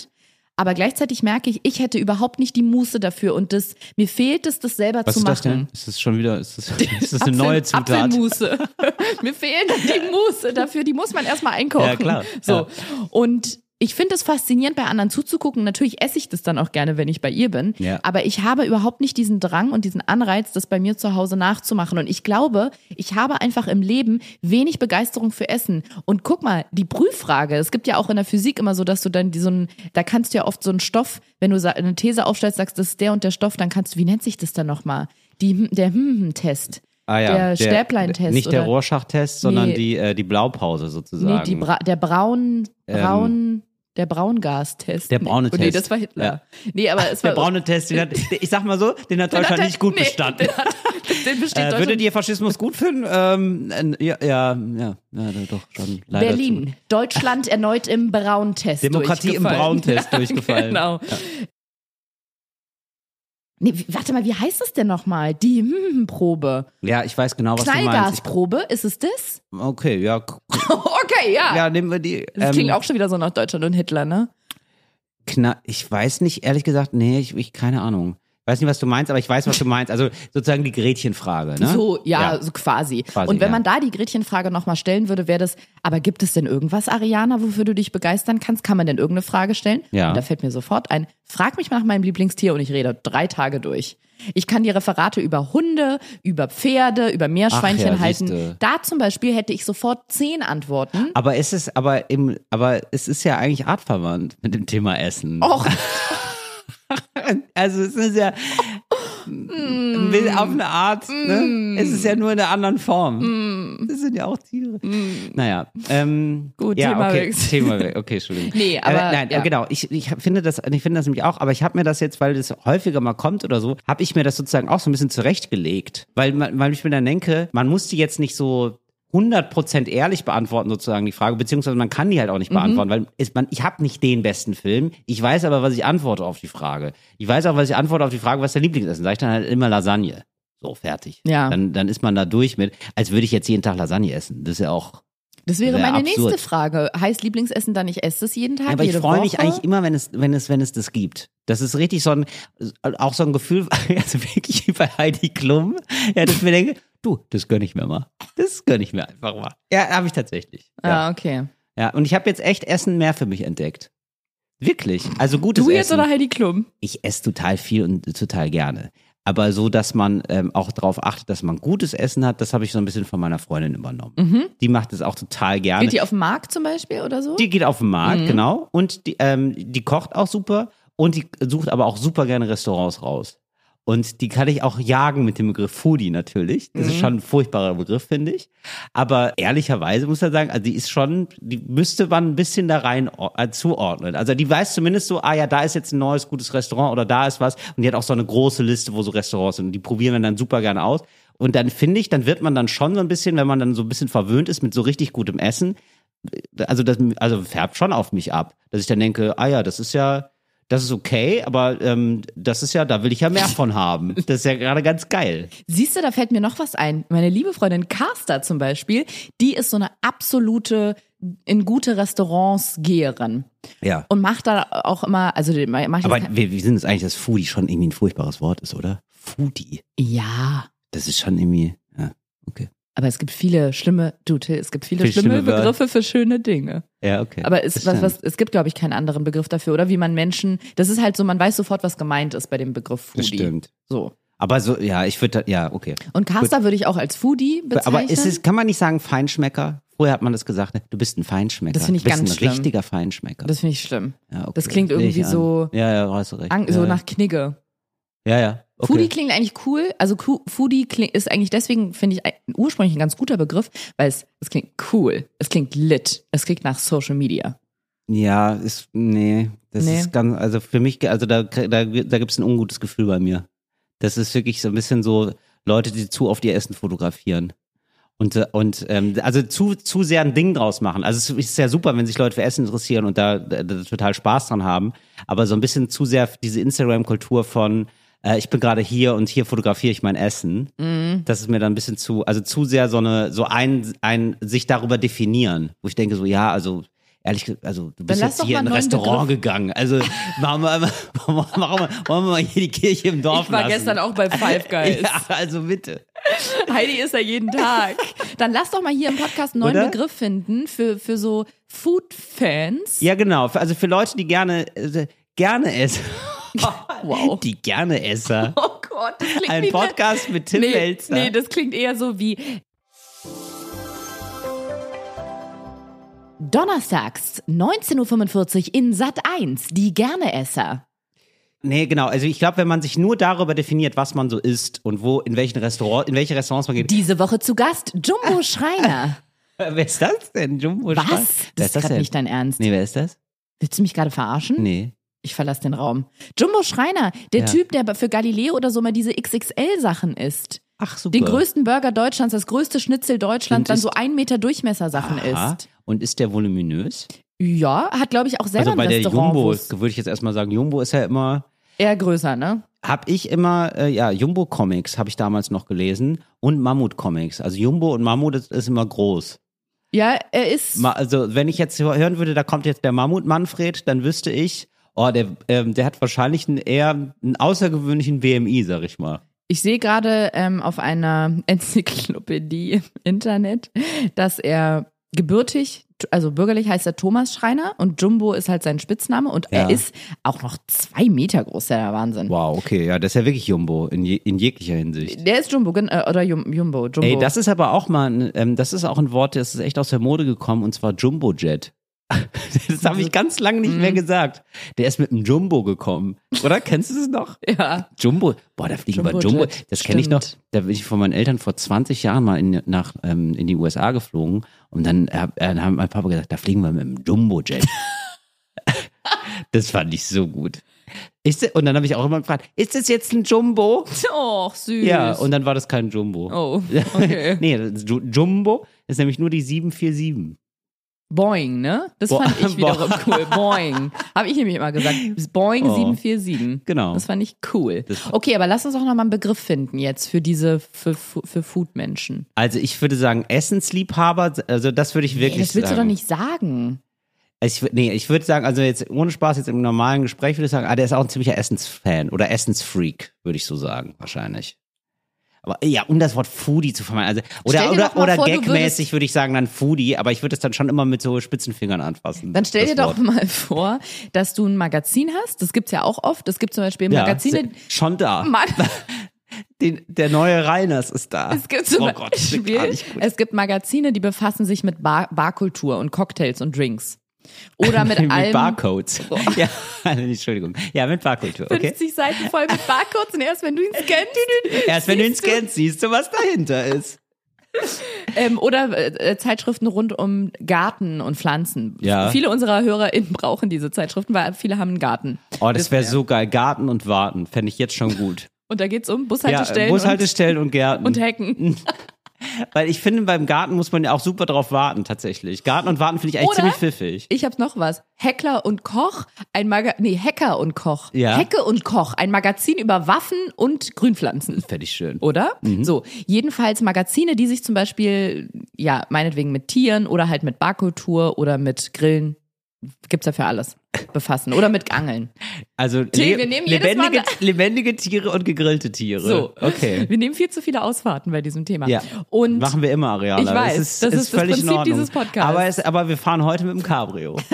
Aber gleichzeitig merke ich, ich hätte überhaupt nicht die Muße dafür und das, mir fehlt es, das selber was zu ist machen. das denn? Ist das schon wieder, ist das, ist das eine Apfel- neue Zutat? Apfelmuße. Mir fehlt die Muße dafür, die muss man erstmal einkaufen. Ja, klar. So. Ja. Und ich finde es faszinierend, bei anderen zuzugucken. Natürlich esse ich das dann auch gerne, wenn ich bei ihr bin. Ja. Aber ich habe überhaupt nicht diesen Drang und diesen Anreiz, das bei mir zu Hause nachzumachen. Und ich glaube, ich habe einfach im Leben wenig Begeisterung für Essen. Und guck mal, die Prüffrage, es gibt ja auch in der Physik immer so, dass du dann so ein, da kannst du ja oft so einen Stoff, wenn du eine These aufstellst, sagst, das ist der und der Stoff, dann kannst du, wie nennt sich das dann nochmal? Die, der Hm-Hm-Test. Ah, ja. Der Stäblein-Test Nicht der oder- Rorschach-Test, sondern Nee. die, äh, die Blaupause sozusagen. Nee, die Bra der Braun, Braun, der Braungastest. Der braune nee, oh, Nee, Test. das war Hitler. Ja. Nee, aber es war der braune Test, den hat, ich sag mal so, den hat Deutschland nicht gut nee, bestanden. Den, hat, den besteht Äh, würdet ihr Faschismus gut finden? Ähm, äh, ja, ja, ja, ja, doch schon. Leider Berlin, Deutschland erneut im Brauntest. Demokratie im. Brauntest durchgefallen. Genau. Nee, warte mal, wie heißt das denn nochmal? Die Hm-Hm-Probe. Zu. Ja, ich weiß genau, was du meinst. Knallgasprobe, ist es das? Okay, ja, okay, ja. ja, nehmen wir die. Das ähm, klingt auch schon wieder so nach Deutschland und Hitler, ne? Kna ich weiß nicht, ehrlich gesagt, nee, ich, ich keine Ahnung. Ich weiß nicht, was du meinst, aber ich weiß, was du meinst. Also sozusagen die Gretchenfrage, ne? So, ja, so quasi. Quasi, Und wenn ja. man da die Gretchenfrage nochmal stellen würde, wäre das, aber gibt es denn irgendwas, Ariana, wofür du dich begeistern kannst? Kann man denn irgendeine Frage stellen? Ja. Und da fällt mir sofort ein, frag mich nach meinem Lieblingstier und ich rede drei Tage durch. Ich kann die Referate über Hunde, über Pferde, über Meerschweinchen ja, halten. siehste. Da zum Beispiel hätte ich sofort zehn Antworten. Aber es ist, aber im, aber es ist ja eigentlich artverwandt mit dem Thema Essen. Och, Also es ist ja Mm. auf eine Art, ne? Es ist ja nur in einer anderen Form. Das sind ja auch Tiere. Naja, ähm, Mm. Gut, ja, Thema okay, Wechsel. Thema weg. Okay, Entschuldigung. Nee, aber, äh, nein, ja. genau. Ich, ich finde das, ich finde das nämlich auch. Aber ich habe mir das jetzt, weil das häufiger mal kommt oder so, habe ich mir das sozusagen auch so ein bisschen zurechtgelegt, weil, weil ich mir dann denke, man muss die jetzt nicht so 100% ehrlich beantworten sozusagen die Frage, beziehungsweise man kann die halt auch nicht beantworten, weil es, man, ich habe nicht den besten Film, ich weiß aber, was ich antworte auf die Frage. Ich weiß auch, was ich antworte auf die Frage, was der Lieblingsessen. Sag ich dann halt immer Lasagne. So, fertig. Ja. Dann, dann ist man da durch mit, als würde ich jetzt jeden Tag Lasagne essen. Das ist ja auch. das wäre meine absurd. nächste Frage. Heißt Lieblingsessen dann, ich esse es jeden Tag, Ja, aber ich freue mich eigentlich immer, wenn es, wenn es, wenn es das gibt. Das ist richtig so ein, auch so ein Gefühl, also wirklich wie bei Heidi Klum, ja, dass ich mir denke, du, das gönn ich mir mal. Das gönn ich mir einfach mal. Ja, habe ich tatsächlich. Ja. Ah, okay. ja. Und ich habe jetzt echt Essen mehr für mich entdeckt. Wirklich. Also gutes Du jetzt Essen. oder Heidi Klum? ich esse total viel und total gerne. Aber so, dass man ähm, auch darauf achtet, dass man gutes Essen hat, das habe ich so ein bisschen von meiner Freundin übernommen. Die macht es auch total gerne. Geht die auf den Markt zum Beispiel oder so? Die geht auf den Markt, genau. Und die, ähm, die kocht auch super und die sucht aber auch super gerne Restaurants raus. Und die kann ich auch jagen mit dem Begriff Foodie natürlich. Das ist schon ein furchtbarer Begriff, finde ich. Aber ehrlicherweise muss man sagen, also die ist schon, die müsste man ein bisschen da rein äh, zuordnen. Also die weiß zumindest so, ah ja, da ist jetzt ein neues gutes Restaurant oder da ist was. Und die hat auch so eine große Liste, wo so Restaurants sind. Und die probieren wir dann super gerne aus. Und dann finde ich, dann wird man dann schon so ein bisschen, wenn man dann so ein bisschen verwöhnt ist mit so richtig gutem Essen, also das also färbt schon auf mich ab, dass ich dann denke, ah ja, das ist ja, das ist okay, aber ähm, das ist ja, da will ich ja mehr von haben. Das ist ja gerade ganz geil. Siehst du, da fällt mir noch was ein. Meine liebe Freundin Carsta zum Beispiel, die ist so eine absolute in gute Restaurants Geherin Ja. und macht da auch immer, also die- macht Aber wir, wir sind uns eigentlich, dass Foodie schon irgendwie ein furchtbares Wort ist, oder? Foodie. ja, Das ist schon irgendwie, ja, okay. Aber es gibt viele schlimme, du Till, es gibt viele Viele schlimme, schlimme. Begriffe für schöne Dinge. Ja, okay. Aber es, was, was, es gibt, glaube ich, keinen anderen Begriff dafür, oder? Wie man Menschen, das ist halt so, man weiß sofort, was gemeint ist bei dem Begriff Foodie. Stimmt. So. Aber so, ja, ich würde, ja, okay. Und Carsta würde ich auch als Foodie bezeichnen. Aber ist es, kann man nicht sagen Feinschmecker? Früher hat man das gesagt, ne? du bist ein Feinschmecker. Das finde ich du bist ganz ein schlimm. richtiger Feinschmecker. das finde ich schlimm. ja, okay. das klingt irgendwie so- Ja, ja, hast du recht. So ja. nach Knigge. Ja, ja. Okay. Foodie klingt eigentlich cool. Also Foodie kling, ist eigentlich deswegen, finde ich, ursprünglich ein ganz guter Begriff, weil es, es klingt cool. Es klingt lit. Es klingt nach Social Media. Ja, ist, nee, das Nee. ist ganz, also für mich, also da, da, da gibt es ein ungutes Gefühl bei mir. Das ist wirklich so ein bisschen so Leute, die zu oft ihr Essen fotografieren. Und, äh, und ähm, also zu, zu sehr ein Ding draus machen. Also es ist ja super, wenn sich Leute für Essen interessieren und da, da, da total Spaß dran haben. Aber so ein bisschen zu sehr diese Instagram-Kultur von äh, ich bin gerade hier und hier fotografiere ich mein Essen. Mhm. Das ist mir dann ein bisschen zu, also zu sehr so eine, so ein, ein sich darüber definieren, wo ich denke so, ja, also ehrlich gesagt, also du bist jetzt hier in ein Restaurant Begriff. gegangen. Also machen wir, machen wir, machen wir, wir mal hier die Kirche im Dorf Ich war lassen. gestern auch bei Five Guys. Ja, also bitte. Heidi ist ja jeden Tag. Dann lass doch mal hier im Podcast einen neuen Oder? Begriff finden für, für so Food-Fans. Ja, genau. Also für Leute, die gerne, äh, gerne essen. Wow. Die gerne Esser. Oh Gott, das klingt Ein eine- Podcast mit Tim nee, Melzer. nee, das klingt eher so wie Donnerstags, 19.45 Uhr in Sat 1, die Gerneesser. Nee, genau. Also ich glaube, wenn man sich nur darüber definiert, was man so isst und wo, in welchen Restaurant, in welche Restaurants man geht. Diese Woche zu Gast Jumbo Schreiner. Wer ist das denn? Jumbo Was? Schreiner? Wer Das ist ist gerade nicht dein Ernst. Nee, wer ist das? Willst du mich gerade verarschen? Nee. Ich verlasse den Raum. Jumbo Schreiner, der Ja. Typ, der für Galileo oder so mal diese XXL-Sachen isst. Ach, super. Den größten Burger Deutschlands, das größte Schnitzel Deutschlands, dann so ein Meter Durchmesser Sachen Aha. isst. Und ist der voluminös? Ja, hat glaube ich auch selber Also bei ein der Restaurant. Jumbo, wo's würde ich jetzt erstmal sagen, Jumbo ist ja immer, eher größer, ne? hab ich immer, äh, ja, Jumbo Comics habe ich damals noch gelesen und Mammut Comics. Also Jumbo und Mammut ist, ist immer groß. Ja, er ist. Ma- Also wenn ich jetzt hören würde, da kommt jetzt der Mammut Manfred, dann wüsste ich, oh, der, ähm, der hat wahrscheinlich einen eher einen außergewöhnlichen BMI, sag ich mal. Ich sehe gerade ähm, auf einer Enzyklopädie im Internet, dass er gebürtig, also bürgerlich heißt er Thomas Schreiner und Jumbo ist halt sein Spitzname und Ja. er ist auch noch zwei Meter groß, der Wahnsinn. Wow, okay, ja, das ist ja wirklich Jumbo in, je, in jeglicher Hinsicht. Der ist Jumbo, äh, oder Jum, Jumbo, Jumbo. Ey, das ist aber auch mal, ein, ähm, das ist auch ein Wort, das ist echt aus der Mode gekommen und zwar Jumbo Jet. Das habe ich ganz lange nicht Mhm. mehr gesagt. Der ist mit einem Jumbo gekommen. Oder? Kennst du das noch? ja. Jumbo. Boah, da fliegen wir Jumbo. Das kenne ich noch. Da bin ich von meinen Eltern vor 20 Jahren mal in, nach, ähm, in die USA geflogen. Und dann, äh, dann hat mein Papa gesagt, da fliegen wir mit einem Jumbo-Jet. das fand ich so gut. Ist, und dann habe ich auch immer gefragt, ist das jetzt ein Jumbo? Och, süß. Ja, und dann war das kein Jumbo. Oh, okay. nee, Jumbo ist nämlich nur die 747. Boing, ne? Das Bo- fand ich wiederum cool. Boing. Habe ich nämlich immer gesagt. Boing Oh. 747. Genau. Das fand ich cool. Das- Okay, aber lass uns auch noch mal einen Begriff finden jetzt für diese, für, für Food-Menschen. Also ich würde sagen, Essensliebhaber, also das würde ich Nee, wirklich das willst sagen. du doch nicht sagen. Ich, nee, ich würde sagen, also jetzt ohne Spaß, jetzt im normalen Gespräch würde ich sagen, ah, der ist auch ein ziemlicher Essensfan oder Essensfreak, würde ich so sagen, wahrscheinlich. Aber ja, um das Wort Foodie zu vermeiden. Also, oder oder, doch oder vor, gagmäßig würde ich sagen dann Foodie, aber ich würde es dann schon immer mit so Spitzenfingern anfassen. Dann stell dir doch Wort. mal vor, dass du ein Magazin hast. Das gibt's ja auch oft. Es gibt zum Beispiel Magazine. schon da. Mann, Den, der neue Reiners ist da. es gibt oh Gott, gut. es gibt Magazine, die befassen sich mit Bar Barkultur und Cocktails und Drinks. Oder mit, mit allem Barcodes. Ja, Entschuldigung. Ja, mit Barkultur, okay. 50 Seiten voll mit Barcodes und erst wenn du ihn scannst. Erst wenn du ihn siehst du- scannst, siehst du, was dahinter ist. Ähm, oder äh, Zeitschriften rund um Garten und Pflanzen. Ja. Viele unserer HörerInnen brauchen diese Zeitschriften, weil viele haben einen Garten. Oh, das wäre so geil. Garten und Warten. Fände ich jetzt schon gut. Und da geht's um Ja, Bushaltestellen Bushaltestellen und Gärten. und, und Hecken. Weil ich finde, beim Garten muss man ja auch super drauf warten, tatsächlich. Garten und Warten finde ich eigentlich Oder? ziemlich pfiffig. Ich habe noch was. Heckler und Koch, ein Maga nee, Hacker und Koch. Ja. Hecke und Koch, ein Magazin über Waffen und Grünpflanzen. Fände ich schön. Oder? Mhm. So, jedenfalls Magazine, die sich zum Beispiel, ja, meinetwegen mit Tieren oder halt mit Barkultur oder mit Grillen, gibt's ja für alles, befassen. Oder mit Angeln. Also Till, le- lebendige, lebendige Tiere und gegrillte Tiere. So. Okay. Wir nehmen viel zu viele Ausfahrten bei diesem Thema. Ja. Und Machen wir immer, Ariana. Ich weiß, das ist, das ist, ist das völlig in Prinzip dieses Podcasts. Aber, es, aber wir fahren heute mit dem Cabrio.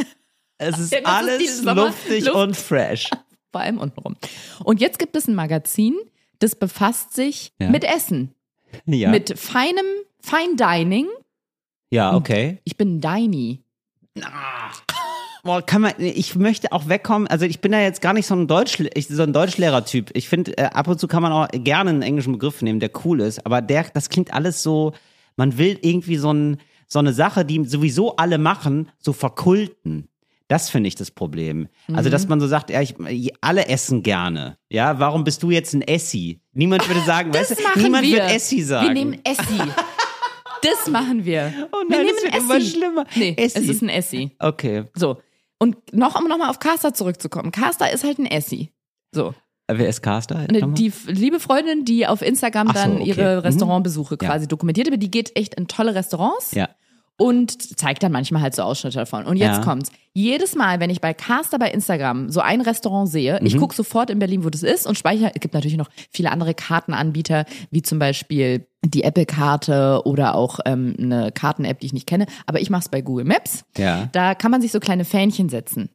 Es ist Ja, alles luftig Luft- und fresh. vor allem untenrum. Und jetzt gibt es ein Magazin, das befasst sich Ja. mit Essen. Ja, Mit feinem, Fine Dining. ja okay. Ich bin Dini. Boah, kann man, ich möchte auch wegkommen, also ich bin ja jetzt gar nicht so ein, Deutsch, ich, so ein Deutschlehrer-Typ. Ich finde, äh, ab und zu kann man auch gerne einen englischen Begriff nehmen, der cool ist, aber der, das klingt alles so, man will irgendwie so, ein, so eine Sache, die sowieso alle machen, so verkulten. Das finde ich das Problem. Also, Mhm. dass man so sagt, ja, ich, alle essen gerne. Ja, warum bist du jetzt ein Essi? Niemand würde sagen, Das weißt du, niemand wir. wird Essi sagen. Wir nehmen Essi. Das machen wir. Oh wir nein, nehmen das wird Essi. immer schlimmer. Nee, Essi. es ist ein Essi. okay. So. Und noch, um nochmal auf Caster zurückzukommen. Caster ist halt ein Essi. So. Wer ist Caster? Die liebe Freundin, die auf Instagram so, dann okay. ihre Mhm. Restaurantbesuche Ja. quasi dokumentiert, aber die geht echt in tolle Restaurants. Ja. und zeigt dann manchmal halt so Ausschnitte davon. Und jetzt Ja. kommt's. Jedes Mal, wenn ich bei Caster bei Instagram so ein Restaurant sehe, Mhm. ich gucke sofort in Berlin, wo das ist und speichere. Es gibt natürlich noch viele andere Kartenanbieter, wie zum Beispiel die Apple-Karte oder auch ähm, eine Karten-App, die ich nicht kenne. Aber ich mache es bei Google Maps. Ja, Da kann man sich so kleine Fähnchen setzen.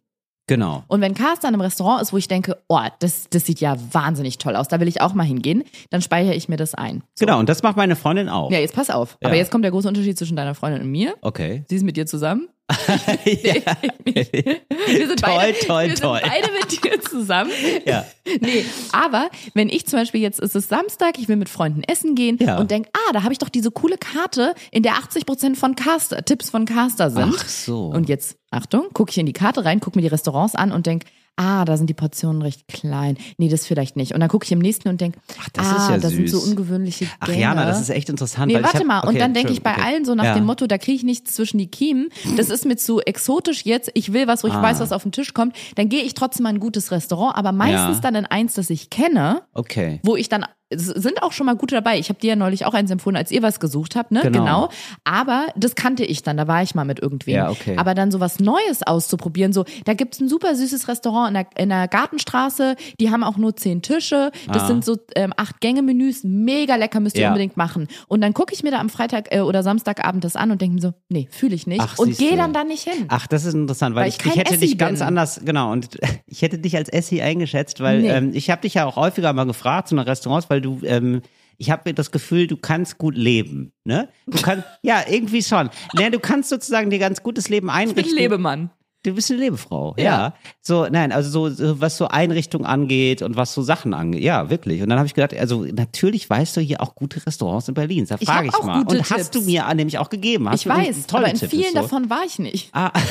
genau. Und wenn Caster in einem Restaurant ist, wo ich denke, oh, das, das sieht ja wahnsinnig toll aus, da will ich auch mal hingehen, dann speichere ich mir das ein. So. Genau, und das macht meine Freundin auch. Ja, jetzt pass auf. Ja. Aber jetzt kommt der große Unterschied zwischen deiner Freundin und mir. Okay. Sie ist mit dir zusammen. ja. Wir sind Toll, beide, toll, wir toll. sind beide mit dir zusammen. ja. Nee, aber wenn ich zum Beispiel jetzt ist es Samstag, ich will mit Freunden essen gehen Ja. und denk, ah, da habe ich doch diese coole Karte, in der 80 Prozent von Caster, Tipps von Caster sind. Ach so. Und jetzt, Achtung, gucke ich in die Karte rein, gucke mir die Restaurants an und denk, ah, da sind die Portionen recht klein. Nee, das vielleicht nicht. Und dann gucke ich im nächsten und denk, das ah, ist ja das sind so ungewöhnliche Gänge. Ach Jana, das ist echt interessant. Nee, warte hab, mal. okay, und dann denke ich bei Entschuldigung, allen so nach ja. dem Motto, da kriege ich nichts zwischen die Kiemen. Das ist mir zu exotisch jetzt. Ich will was, wo ich Ah. weiß, was auf den Tisch kommt. Dann gehe ich trotzdem in ein gutes Restaurant, aber meistens Ja. dann in eins, das ich kenne, Okay. wo ich dann sind auch schon mal gute dabei. Ich habe dir ja neulich auch eins empfohlen, als ihr was gesucht habt, ne? Genau. Aber das kannte ich dann, da war ich mal mit irgendwem. Ja, okay. Aber dann so was Neues auszuprobieren, so, da gibt's ein super süßes Restaurant in der, in der Gartenstraße, die haben auch nur zehn Tische. Das Ah. sind so ähm, acht Gänge-Menüs, mega lecker, müsst ihr Ja. unbedingt machen. Und dann gucke ich mir da am Freitag äh, oder Samstagabend das an und denke mir so, nee, fühle ich nicht. Ach, und gehe dann da nicht hin. Ach, das ist interessant, weil, Weil ich, ich ich hätte Essi dich ganz bin. anders, genau, und ich hätte dich als Essi eingeschätzt, weil Nee. ähm, ich habe dich ja auch häufiger mal gefragt zu so Restaurants, weil du, ähm, ich habe das Gefühl, du kannst gut leben, ne? Du kannst, ja, irgendwie schon. Ne, du kannst sozusagen dir ganz gutes Leben Ich bin einrichten. Lebemann. Du bist eine Lebefrau, ja. Ja. So, nein, also so, so, was so Einrichtung angeht und was so Sachen angeht. Ja, wirklich. Und dann habe ich gedacht, also natürlich weißt du hier auch gute Restaurants in Berlin. Da Ich frage ich auch mal. Und hast du Tipps. mir nämlich auch gegeben. Hast Ich weiß, aber in Tipp, vielen so. davon war ich nicht. Ah,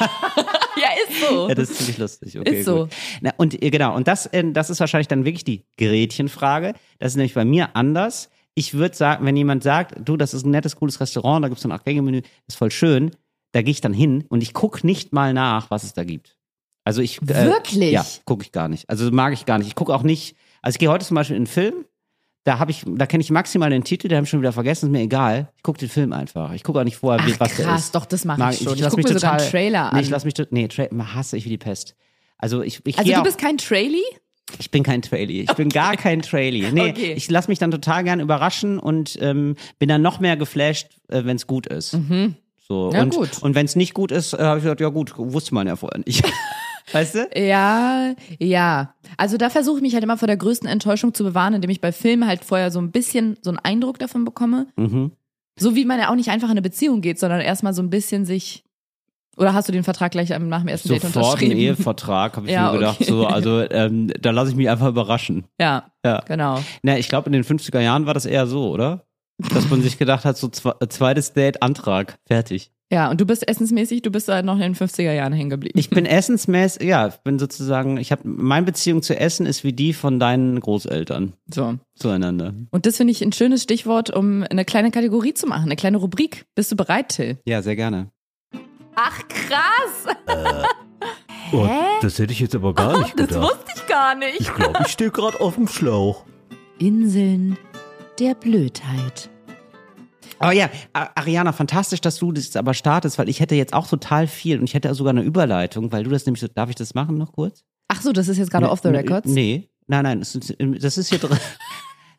Ja, ist so. ja, das ist ziemlich lustig. Okay, Ist so. Gut. Na, und äh, genau, und das, äh, das ist wahrscheinlich dann wirklich die Gerätchenfrage. Das ist nämlich bei mir anders. Ich würde sagen, wenn jemand sagt, du, das ist ein nettes, cooles Restaurant, da gibt's so ein Acht-Gänge-Menü, ist voll schön, da gehe ich dann hin und ich guck nicht mal nach, was es da gibt. Also ich äh, Wirklich? Ja, gucke ich gar nicht. Also mag ich gar nicht. Ich gucke auch nicht. Also ich gehe heute zum Beispiel in einen Film. Da habe ich, da kenne ich maximal den Titel, den habe ich schon wieder vergessen, ist mir egal. Ich gucke den Film einfach. Ich gucke auch nicht vorher, wie, Ach, was der krass, ist. doch, das mache Mag- ich schon. Ich, lass gucke mir sogar total- einen Trailer an. Nee, ich lass mich, nee, Tra hasse ich wie die Pest. Also ich, ich also du auch, bist kein Trailer? Ich bin kein Trailie. Ich bin gar kein Trailie. Nee, Okay. ich lasse mich dann total gern überraschen und ähm, bin dann noch mehr geflasht, äh, wenn es gut ist. So, Ja, und, gut. und wenn es nicht gut ist, äh, habe ich gesagt, ja gut, wusste man ja vorher nicht. weißt du? Ja, ja. Also da versuche ich mich halt immer vor der größten Enttäuschung zu bewahren, indem ich bei Filmen halt vorher so ein bisschen so einen Eindruck davon bekomme. Mhm. So wie man ja auch nicht einfach in eine Beziehung geht, sondern erstmal so ein bisschen sich. Oder hast du den Vertrag gleich nach dem ersten Date Sofort ein unterschrieben? Ehevertrag, habe ich Ja, mir gedacht. okay. So, also ähm, da lasse ich mich einfach überraschen. Ja, Ja. genau. Na, ich glaube, in den 50er Jahren war das eher so, oder? Dass man sich gedacht hat, so zwe zweites Date, Antrag, fertig. Ja, und du bist essensmäßig, du bist da noch in den 50er Jahren hängen geblieben. Ich bin essensmäßig, ja, ich bin sozusagen, ich habe, meine Beziehung zu Essen ist wie die von deinen Großeltern so. zueinander. Und das finde ich ein schönes Stichwort, um eine kleine Kategorie zu machen, eine kleine Rubrik. Bist du bereit, Till? Ja, sehr gerne. Ach, krass! Oh, das hätte ich jetzt aber gar nicht Das gedacht. wusste ich gar nicht. Ich glaube, ich stehe gerade auf dem Schlauch. Inseln der Blödheit. Aber ja, Ariana, fantastisch, dass du das jetzt aber startest, weil ich hätte jetzt auch total viel und ich hätte sogar eine Überleitung, weil du das nämlich so, darf ich das machen noch kurz? Ach so, das ist jetzt gerade off the Nee, records? Nee, nein, nein, das ist hier drin.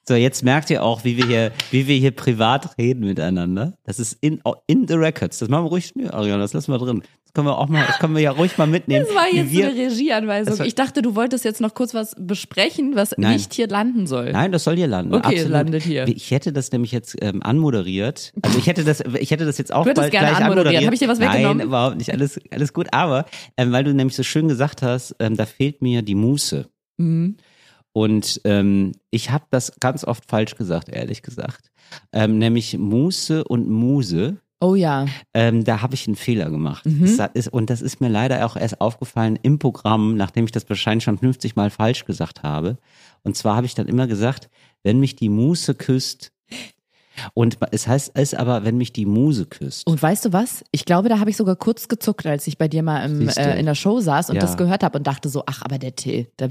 So, jetzt merkt ihr auch, wie wir hier, wie wir hier privat reden miteinander. Das ist in, in the records. Das machen wir ruhig, nee, Ariana, das lassen wir drin. Das können wir auch mal, das können wir ja ruhig mal mitnehmen. Das war jetzt wir, eine Regieanweisung. War- Ich dachte, du wolltest jetzt noch kurz was besprechen, was Nein. nicht hier landen soll. Nein, das soll hier landen. Okay, Absolut. landet hier. Ich hätte das nämlich jetzt ähm, anmoderiert. Also ich hätte das, ich hätte das jetzt auch Du bald gerne gleich anmoderiert. anmoderiert. Hab ich dir was weggenommen? Nein, überhaupt nicht. Alles, alles gut. Aber ähm, weil du nämlich so schön gesagt hast, ähm, da fehlt mir die Muße. Mhm. Und ähm, ich habe das ganz oft falsch gesagt, ehrlich gesagt. Ähm, nämlich Muße und Muse. Oh ja. Ähm, da habe ich einen Fehler gemacht. Mhm. Ist, und das ist mir leider auch erst aufgefallen im Programm, nachdem ich das wahrscheinlich schon 50 Mal falsch gesagt habe. Und zwar habe ich dann immer gesagt, wenn mich die Muse küsst. Und es heißt es aber, wenn mich die Muse küsst. Und weißt du was? Ich glaube, da habe ich sogar kurz gezuckt, als ich bei dir mal im, äh, in der Show saß und Ja. das gehört habe und dachte so, ach, aber der Till, der.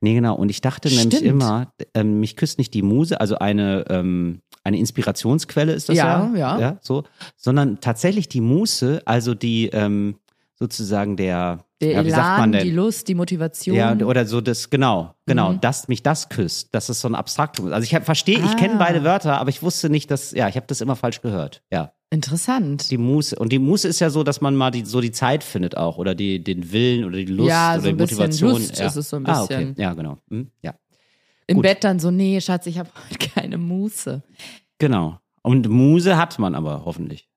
Nee, genau. Und ich dachte nämlich Stimmt. immer, ähm, mich küsst nicht die Muse, also eine, ähm, eine Inspirationsquelle ist das ja, Ja, ja. so, sondern tatsächlich die Muße, also die ähm, sozusagen der, Der ja, wie sagt Elan, man denn? die Lust, die Motivation. Ja, oder so das, genau, genau, Mhm. dass mich das küsst, das ist so ein Abstraktum. Also ich verstehe, ich Ah. kenne beide Wörter, aber ich wusste nicht, dass, ja, ich habe das immer falsch gehört. Ja, Interessant. die Muße. Und die Muße ist ja so, dass man mal die, so die Zeit findet auch oder die, den Willen oder die Lust Ja, oder so die bisschen Motivation. Lust ja. ist es so ein Ah, okay. bisschen. Ja, genau. Hm, ja, Im gut. Bett dann so, nee, Schatz, ich habe heute keine Muße. genau. Und Muse hat man aber hoffentlich.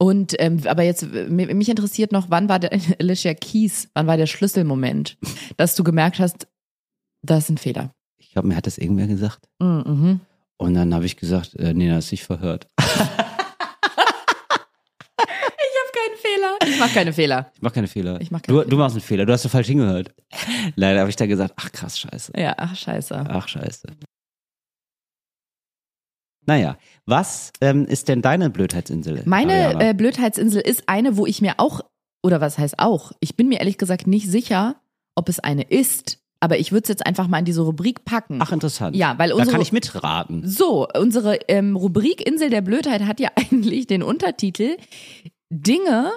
Und ähm, aber jetzt mi- mich interessiert noch, wann war der Alicia Keys, wann war der Schlüsselmoment, dass du gemerkt hast, das ist ein Fehler. Ich glaube, mir hat das irgendwer gesagt. Mhm. Und dann habe ich gesagt, äh, nee, das ist nicht verhört. Ich habe keinen Fehler. Ich mache keine Fehler. Ich mache keine Fehler. Ich mach keine du, Fehler. du machst einen Fehler. Du hast so falsch hingehört. Leider habe ich da gesagt, ach krass, scheiße. Ja, ach scheiße. Ach, scheiße. Naja, was ähm, ist denn deine Blödheitsinsel? Meine äh, Blödheitsinsel ist eine, wo ich mir auch, oder was heißt auch, ich bin mir ehrlich gesagt nicht sicher, ob es eine ist, aber ich würde es jetzt einfach mal in diese Rubrik packen. Ach, interessant. Ja, weil Da unsere- kann ich mitraten. So, unsere ähm, Rubrik Insel der Blödheit hat ja eigentlich den Untertitel Dinge,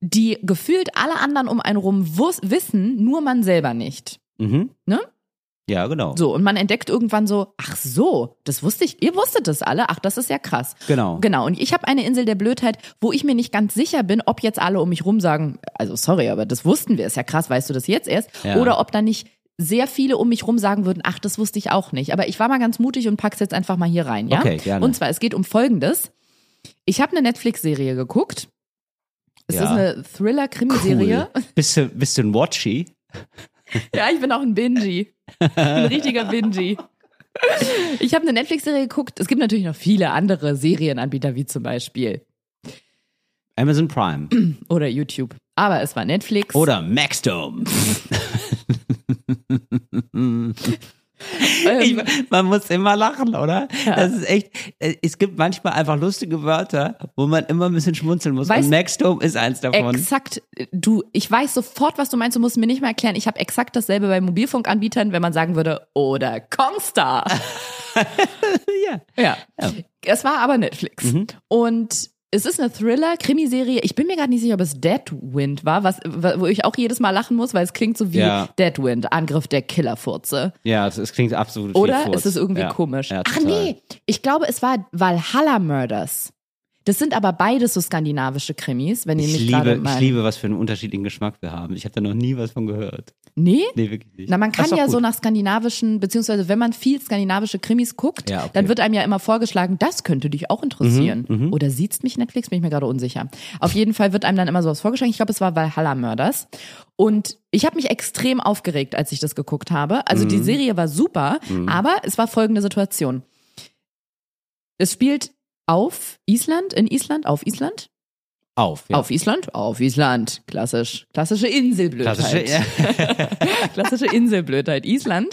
die gefühlt alle anderen um einen rum wissen, nur man selber nicht. Mhm. Ne? Ja, genau. So, und man entdeckt irgendwann so, ach so, das wusste ich, ihr wusstet das alle, ach, das ist ja krass. Genau. Genau, und ich habe eine Insel der Blödheit, wo ich mir nicht ganz sicher bin, ob jetzt alle um mich rum sagen, also sorry, aber das wussten wir, ist ja krass, weißt du das jetzt erst? Ja. Oder ob da nicht sehr viele um mich rum sagen würden, ach, das wusste ich auch nicht. Aber ich war mal ganz mutig und pack's jetzt einfach mal hier rein, ja? Okay, gerne. Und zwar, es geht um Folgendes. Ich habe eine Netflix-Serie geguckt. Es Ja. ist eine Thriller-Krimiserie. Cool. Bist du, bist du ein Watchy? Ja, ich bin auch ein Bingy. Ein richtiger Bingy. Ich habe eine Netflix-Serie geguckt. Es gibt natürlich noch viele andere Serienanbieter, wie zum Beispiel Amazon Prime. oder YouTube. Aber es war Netflix. Oder Maxdome. Ich, ähm, man muss immer lachen, oder? Ja. Das ist echt. äh, Es gibt manchmal einfach lustige Wörter, wo man immer ein bisschen schmunzeln muss. Weißt- Und Maxdome ist eins davon. exakt, du, ich weiß sofort, was du meinst. Du musst mir nicht mehr erklären. Ich habe exakt dasselbe bei Mobilfunkanbietern, wenn man sagen würde, oder Kongstar. ja. Ja. Ja. Es war aber Netflix. Mhm. Und Es ist eine Thriller-Krimiserie. Ich bin mir gerade nicht sicher, ob es Deadwind war, was, wo ich auch jedes Mal lachen muss, weil es klingt so wie Ja. Deadwind, Angriff der Killerfurze. Ja, es, es klingt absolut wie Oder ist es irgendwie ja. komisch? Ja, Ach nee, ich glaube, es war Valhalla Murders. Das sind aber beides so skandinavische Krimis, wenn ihr Ich mich gerade liebe, mal. ich liebe, was für einen unterschiedlichen Geschmack wir haben. Ich habe da noch nie was von gehört. Nee? Nee, wirklich nicht. Na, man kann ja gut. so nach skandinavischen, beziehungsweise wenn man viel skandinavische Krimis guckt, Ja, okay. dann wird einem ja immer vorgeschlagen, das könnte dich auch interessieren. Mhm, Oder sieht's mich Netflix? Bin ich mir gerade unsicher. Auf jeden Fall wird einem dann immer sowas vorgeschlagen. Ich glaube, es war Valhalla Murders. Und ich habe mich extrem aufgeregt, als ich das geguckt habe. Also Mhm. die Serie war super, aber es war folgende Situation. Es spielt auf Island, in Island, auf Island, Auf, ja. auf Island, auf Island, klassisch, klassische Inselblödheit. Klassische, ja. Klassische Inselblödheit, Island.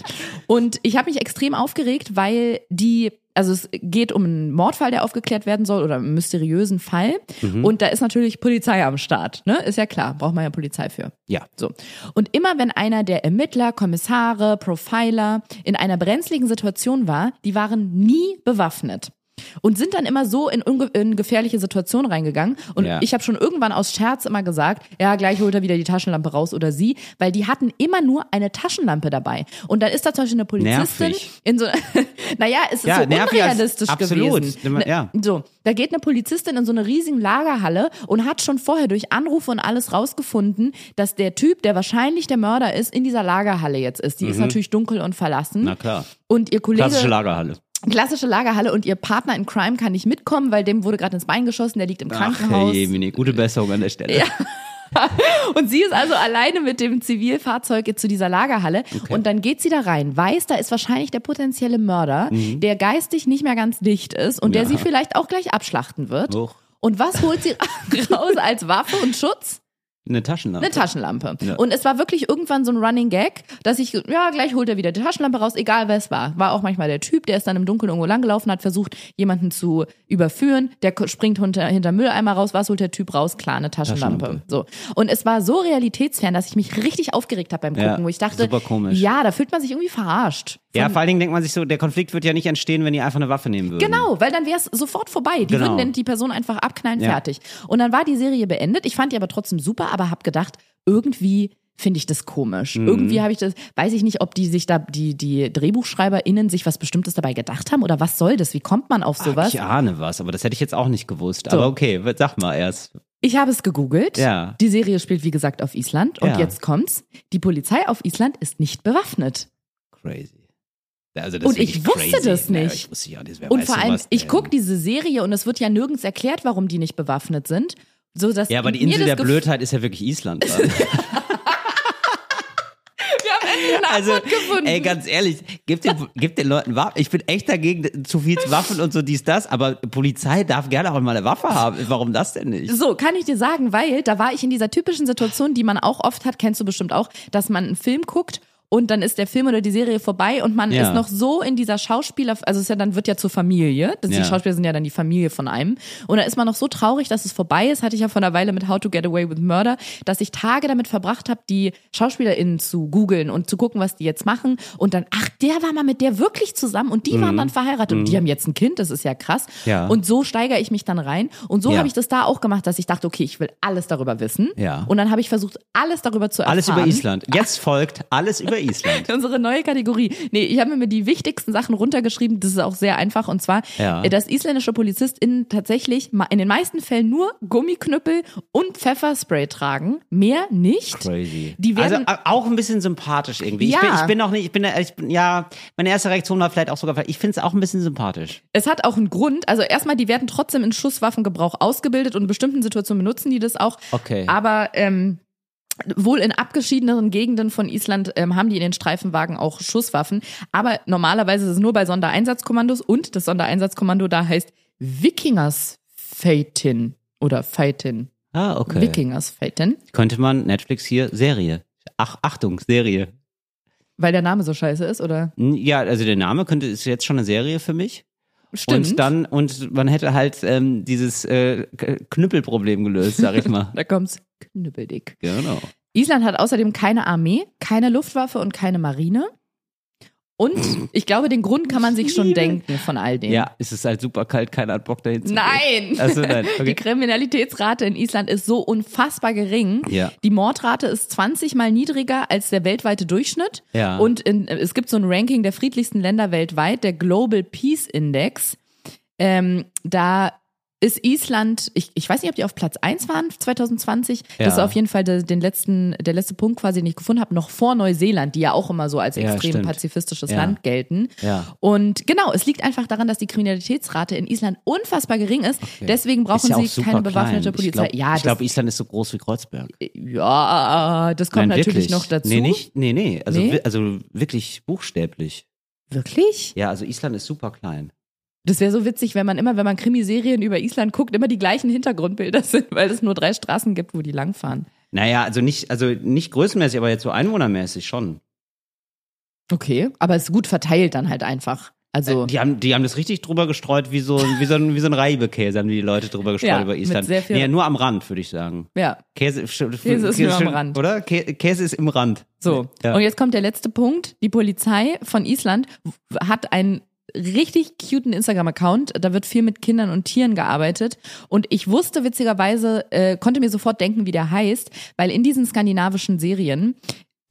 Und ich habe mich extrem aufgeregt, weil die, also es geht um einen Mordfall, der aufgeklärt werden soll oder einen mysteriösen Fall. Mhm. Und da ist natürlich Polizei am Start, ne? Ist ja klar, braucht man ja Polizei für. ja. So. Und immer wenn einer der Ermittler, Kommissare, Profiler in einer brenzligen Situation war, die waren nie bewaffnet. Und sind dann immer so in, in gefährliche Situationen reingegangen. Und Ja. ich habe schon irgendwann aus Scherz immer gesagt, ja, gleich holt er wieder die Taschenlampe raus oder sie, weil die hatten immer nur eine Taschenlampe dabei. Und dann ist da zum Beispiel eine Polizistin Nervig. in so, naja, es ist Ja, so nervig als- unrealistisch absolut. gewesen. Ne, ja. So, da geht eine Polizistin in so eine riesige Lagerhalle und hat schon vorher durch Anrufe und alles rausgefunden, dass der Typ, der wahrscheinlich der Mörder ist, in dieser Lagerhalle jetzt ist. Die ist natürlich dunkel und verlassen. Mhm. Na klar. Und ihr Kollege. Klassische Lagerhalle. Klassische Lagerhalle und ihr Partner in Crime kann nicht mitkommen, weil dem wurde gerade ins Bein geschossen, der liegt im Ach, Krankenhaus. hey, Jemine, gute Besserung an der Stelle. Ja. Und sie ist also alleine mit dem Zivilfahrzeug zu dieser Lagerhalle und dann geht sie da rein, weiß, da ist wahrscheinlich der potenzielle Mörder, der geistig nicht mehr ganz dicht ist und der Mhm. Ja. sie vielleicht auch gleich abschlachten wird. Hoch. Und was holt sie raus als Waffe und Schutz? Eine Taschenlampe. Eine Taschenlampe. Ja. Und es war wirklich irgendwann so ein Running Gag, dass ich, ja, gleich holt er wieder die Taschenlampe raus, egal wer es war. War auch manchmal der Typ, der ist dann im Dunkeln irgendwo langgelaufen, hat versucht, jemanden zu überführen, der springt hinter, hinter Mülleimer raus, was holt der Typ raus? Klar, eine Taschenlampe. Taschenlampe. So. Und es war so realitätsfern, dass ich mich richtig aufgeregt habe beim Gucken, Ja, wo ich dachte, ja, da fühlt man sich irgendwie verarscht. Ja, vor allen Dingen denkt man sich so, der Konflikt wird ja nicht entstehen, wenn die einfach eine Waffe nehmen würden. Genau, weil dann wäre es sofort vorbei. Die Genau. würden dann die Person einfach abknallen, Ja. fertig. Und dann war die Serie beendet. Ich fand die aber trotzdem super, aber habe gedacht, irgendwie finde ich das komisch. Mhm. Irgendwie habe ich das, weiß ich nicht, ob die sich da, die, die DrehbuchschreiberInnen sich was Bestimmtes dabei gedacht haben oder was soll das? Wie kommt man auf sowas? Ich ahne was, aber das hätte ich jetzt auch nicht gewusst. So. Aber okay, sag mal erst. Ich habe es gegoogelt. Ja. Die Serie spielt, wie gesagt, auf Island. Und Ja. jetzt kommt's. Die Polizei auf Island ist nicht bewaffnet. Crazy. Also Und ich wusste crazy. das nicht. ich wusste ja Und vor allem, ich gucke diese Serie und es wird ja nirgends erklärt, warum die nicht bewaffnet sind. So, dass Ja, aber die Insel der Blödheit ist ja wirklich Island. Wir haben eine Also, gefunden. ey, ganz ehrlich, gib den, gib den Leuten Waffen. Ich bin echt dagegen, zu viel Waffen und so dies, das, aber Polizei darf gerne auch mal eine Waffe haben. Warum das denn nicht? So, kann ich dir sagen, weil da war ich in dieser typischen Situation, die man auch oft hat, kennst du bestimmt auch, dass man einen Film guckt und dann ist der Film oder die Serie vorbei und man Ja. ist noch so in dieser Schauspieler, also es ist ja dann wird ja zur Familie, das Ja. die Schauspieler sind ja dann die Familie von einem und da ist man noch so traurig, dass es vorbei ist, hatte ich ja vor einer Weile mit How to Get Away with Murder, dass ich Tage damit verbracht habe, die SchauspielerInnen zu googeln und zu gucken, was die jetzt machen und dann, ach, der war mal mit der wirklich zusammen und die waren dann verheiratet und die haben jetzt ein Kind, das ist ja krass Mhm. Ja. und so steigere ich mich dann rein und so Ja. habe ich das da auch gemacht, dass ich dachte, okay, ich will alles darüber wissen. Ja. Und dann habe ich versucht, alles darüber zu erfahren. Alles über Island. Jetzt folgt alles über Island. Unsere neue Kategorie. Nee, ich habe mir die wichtigsten Sachen runtergeschrieben. Das ist auch sehr einfach. Und zwar, Ja. äh, dass isländische PolizistInnen tatsächlich in den meisten Fällen nur Gummiknüppel und Pfefferspray tragen. Mehr nicht. Crazy. Die also werden- au- auch ein bisschen sympathisch irgendwie. Ja. Ich, bin, ich bin auch nicht, ich bin, ich bin, ja, meine erste Reaktion war vielleicht auch sogar, ich finde es auch ein bisschen sympathisch. Es hat auch einen Grund. Also erstmal, die werden trotzdem in Schusswaffengebrauch ausgebildet und in bestimmten Situationen benutzen die das auch. Okay. Aber ähm, wohl in abgeschiedeneren Gegenden von Island ähm, haben die in den Streifenwagen auch Schusswaffen. Aber normalerweise ist es nur bei Sondereinsatzkommandos und das Sondereinsatzkommando da heißt Wikingers Feitin oder Feitin. Ah, okay. Wikingers Feitin, Könnte man Netflix hier Serie. Ach, Achtung, Serie. weil der Name so scheiße ist, oder? Ja, also der Name könnte ist jetzt schon eine Serie für mich. Stimmt. Und dann, und man hätte halt ähm, dieses äh, Knüppelproblem gelöst, sag ich mal. da kommt's knüppeldick. genau. Island hat außerdem keine Armee, keine Luftwaffe und keine Marine. Und ich glaube, den Grund kann man sich schon denken von all dem. Ja, es ist halt super kalt, keiner hat Bock dahin zu Nein! gehen. Also nein, Die okay. Kriminalitätsrate in Island ist so unfassbar gering. Ja. Die Mordrate ist 20 mal niedriger als der weltweite Durchschnitt. Ja. Und in, es gibt so ein Ranking der friedlichsten Länder weltweit, der Global Peace Index. Ähm, da ist Island, ich, ich weiß nicht, ob die auf Platz 1 waren 2020. Das ist Ja. auf jeden Fall der, den letzten, der letzte Punkt quasi, den ich gefunden habe, noch vor Neuseeland, die ja auch immer so als Ja, extrem stimmt. pazifistisches Ja. Land gelten. Ja. Und genau, es liegt einfach daran, dass die Kriminalitätsrate in Island unfassbar gering ist. Deswegen brauchen ja sie keine bewaffnete klein. Polizei. Ich glaube, ja, glaub, Island ist so groß wie Kreuzberg. ja, das kommt Nein, natürlich noch dazu. Nee, nicht, nee, nee. Also, Nee? also wirklich buchstäblich. Wirklich? Ja, also Island ist super klein. Das wäre so witzig, wenn man immer, wenn man Krimiserien über Island guckt, immer die gleichen Hintergrundbilder sind, weil es nur drei Straßen gibt, wo die langfahren. Naja, also nicht, also nicht größenmäßig, aber jetzt so einwohnermäßig schon. Okay, aber es ist gut verteilt dann halt einfach. Also Äh, Die haben, die haben das richtig drüber gestreut, wie so, ein- wie so ein, wie so ein Reibekäse haben die Leute drüber gestreut Ja, über Island. sehr viel- Nee, nur am Rand, würde ich sagen. ja, Käse, Käse ist nur am Rand. Oder? Kä Käse ist im Rand. so. Ja. Und jetzt kommt der letzte Punkt. Die Polizei von Island hat einen richtig cuten Instagram-Account. Da wird viel mit Kindern und Tieren gearbeitet. Und ich wusste witzigerweise, äh, konnte mir sofort denken, wie der heißt, weil in diesen skandinavischen Serien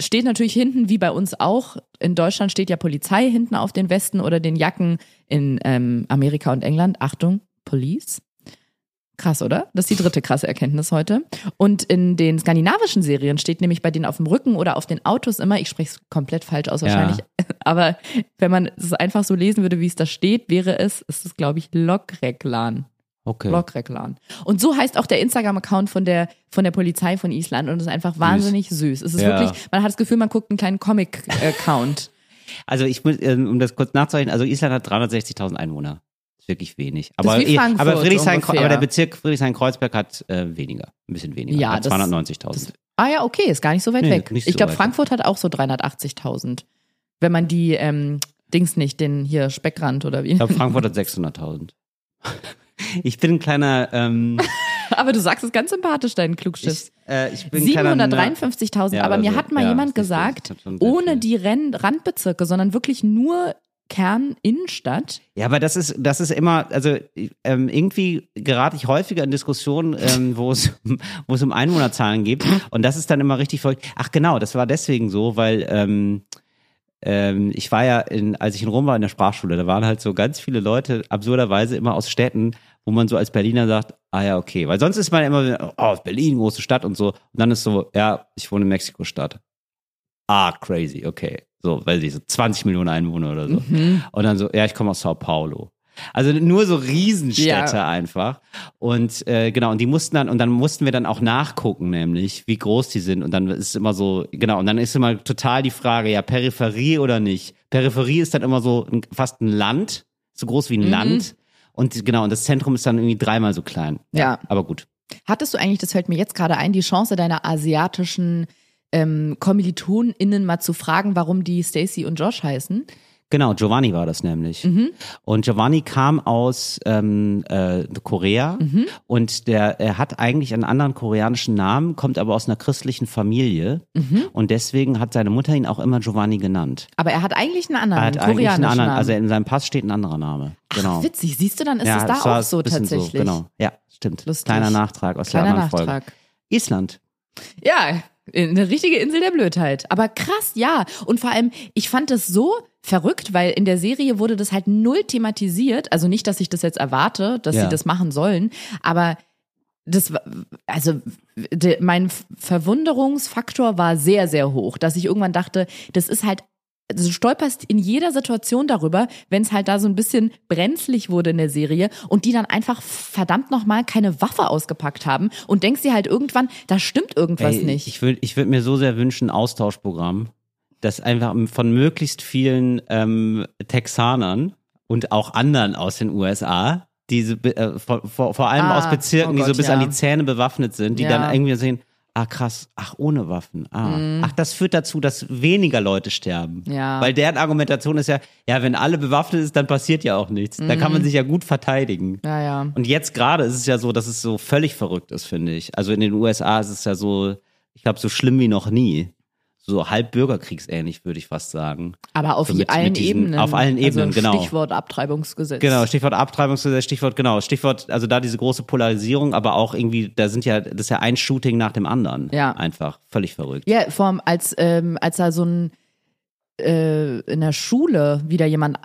steht natürlich hinten, wie bei uns auch, in Deutschland steht ja Polizei hinten auf den Westen oder den Jacken in ähm, Amerika und England. Achtung, Police. Krass, oder? Das ist die dritte krasse Erkenntnis heute. Und in den skandinavischen Serien steht nämlich bei denen auf dem Rücken oder auf den Autos immer, ich spreche es komplett falsch aus wahrscheinlich, aber wenn man es einfach so lesen würde, wie es da steht, wäre es, ist es glaube ich Lokreklan. Okay. Lokreklan. Und so heißt auch der Instagram-Account von der, von der Polizei von Island und es ist einfach wahnsinnig süß. Es ist Ja. wirklich, man hat das Gefühl, man guckt einen kleinen Comic-Account. Also ich muss, ähm, um das kurz nachzureichen, also Island hat 360.000 Einwohner. Wirklich wenig. Aber, eh- aber, Friedrichshain, aber der Bezirk Friedrichshain-Kreuzberg hat äh, weniger. Ein bisschen weniger. Ja, hat das- 290.000. Ah ja, okay, ist gar nicht so weit Nee, weg. ich so glaube, weg. Frankfurt hat auch so 380.000. Wenn man die ähm, Dings nicht, den hier Speckrand oder wie. Ich glaube, Frankfurt hat 600.000. Ich bin ein kleiner, ähm, Aber du sagst es ganz sympathisch, deinen Klugschiss. ich, äh, ich bin ein kleiner Nerd. 753.000, Ja, aber oder mir hat mal Ja, jemand gesagt, ohne viel. die Renn Randbezirke, sondern wirklich nur Kern, Innenstadt. Ja, aber das ist, das ist immer, also ähm, irgendwie gerate ich häufiger in Diskussionen, ähm, wo es, wo es um Einwohnerzahlen geht. Und das ist dann immer richtig verrückt. Ach genau, das war deswegen so, weil ähm, ähm, ich war ja, in, als ich in Rom war in der Sprachschule, da waren halt so ganz viele Leute absurderweise immer aus Städten, wo man so als Berliner sagt, ah ja, okay. Weil sonst ist man immer, oh, Berlin, große Stadt und so. Und dann ist so, ja, ich wohne in Mexiko-Stadt. Ah, crazy, okay. So, weil sie so 20 Millionen Einwohner oder so. Und dann so, ja, ich komme aus Sao Paulo. Also nur so Riesenstädte Ja. einfach. Und äh, genau, und die mussten dann, und dann mussten wir dann auch nachgucken, nämlich, wie groß die sind. Und dann ist immer so, genau, und dann ist immer total die Frage, ja, Peripherie oder nicht. Peripherie ist dann immer so ein, fast ein Land, so groß wie ein Land. Und genau, und das Zentrum ist dann irgendwie dreimal so klein. Ja. Aber gut. Hattest du eigentlich, das fällt mir jetzt gerade ein, die Chance deiner asiatischen ähm, KommilitonInnen mal zu fragen, warum die Stacy und Josh heißen? Genau, Giovanni war das nämlich. Mhm. Und Giovanni kam aus ähm, äh, Korea Mhm. und der er hat eigentlich einen anderen koreanischen Namen, kommt aber aus einer christlichen Familie Mhm. und deswegen hat seine Mutter ihn auch immer Giovanni genannt. Aber er hat eigentlich einen anderen, Er hat einen eigentlich koreanischen einen anderen, Namen. also in seinem Pass steht ein anderer Name. Genau. Ach, witzig. Siehst du, dann ist ja, es da auch so tatsächlich. genau. Ja, stimmt. Lustig. Kleiner Nachtrag aus Kleiner der anderen Nachtrag. Folge. Island. Ja, eine richtige Insel der Blödheit. Aber krass, ja. Und vor allem, ich fand das so verrückt, weil in der Serie wurde das halt null thematisiert. Also nicht, dass ich das jetzt erwarte, dass Ja. sie das machen sollen, aber das war, also de, mein Verwunderungsfaktor war sehr, sehr hoch, dass ich irgendwann dachte, das ist halt also du stolperst in jeder Situation darüber, wenn es halt da so ein bisschen brenzlig wurde in der Serie und die dann einfach verdammt nochmal keine Waffe ausgepackt haben und denkst dir halt irgendwann, da stimmt irgendwas Ey, nicht. Ich würde ich würd mir so sehr wünschen, ein Austauschprogramm, das einfach von möglichst vielen ähm, Texanern und auch anderen aus den USA, die so, äh, vor, vor, vor allem Ah, aus Bezirken, oh die so Gott, bis ja. an die Zähne bewaffnet sind, die Ja. dann irgendwie sehen, ah krass, ach ohne Waffen, ah, Mhm. ach das führt dazu, dass weniger Leute sterben. Ja. Weil deren Argumentation ist ja, ja, wenn alle bewaffnet ist, dann passiert ja auch nichts. Da kann man Mhm. sich ja gut verteidigen. ja, ja. Und jetzt gerade ist es ja so, dass es so völlig verrückt ist, finde ich. Also in den USA ist es ja so, ich glaube, so schlimm wie noch nie. So halb bürgerkriegsähnlich, würde ich fast sagen. Aber auf So mit- allen mit diesen- Ebenen. auf allen Ebenen, also genau. Stichwort Abtreibungsgesetz. Genau, Stichwort Abtreibungsgesetz, Stichwort, genau, Stichwort, also da diese große Polarisierung, aber auch irgendwie, da sind ja, das ist ja ein Shooting nach dem anderen. Ja. Einfach völlig verrückt. Ja, vor allem als, ähm, als da so ein äh, in der Schule wieder jemand,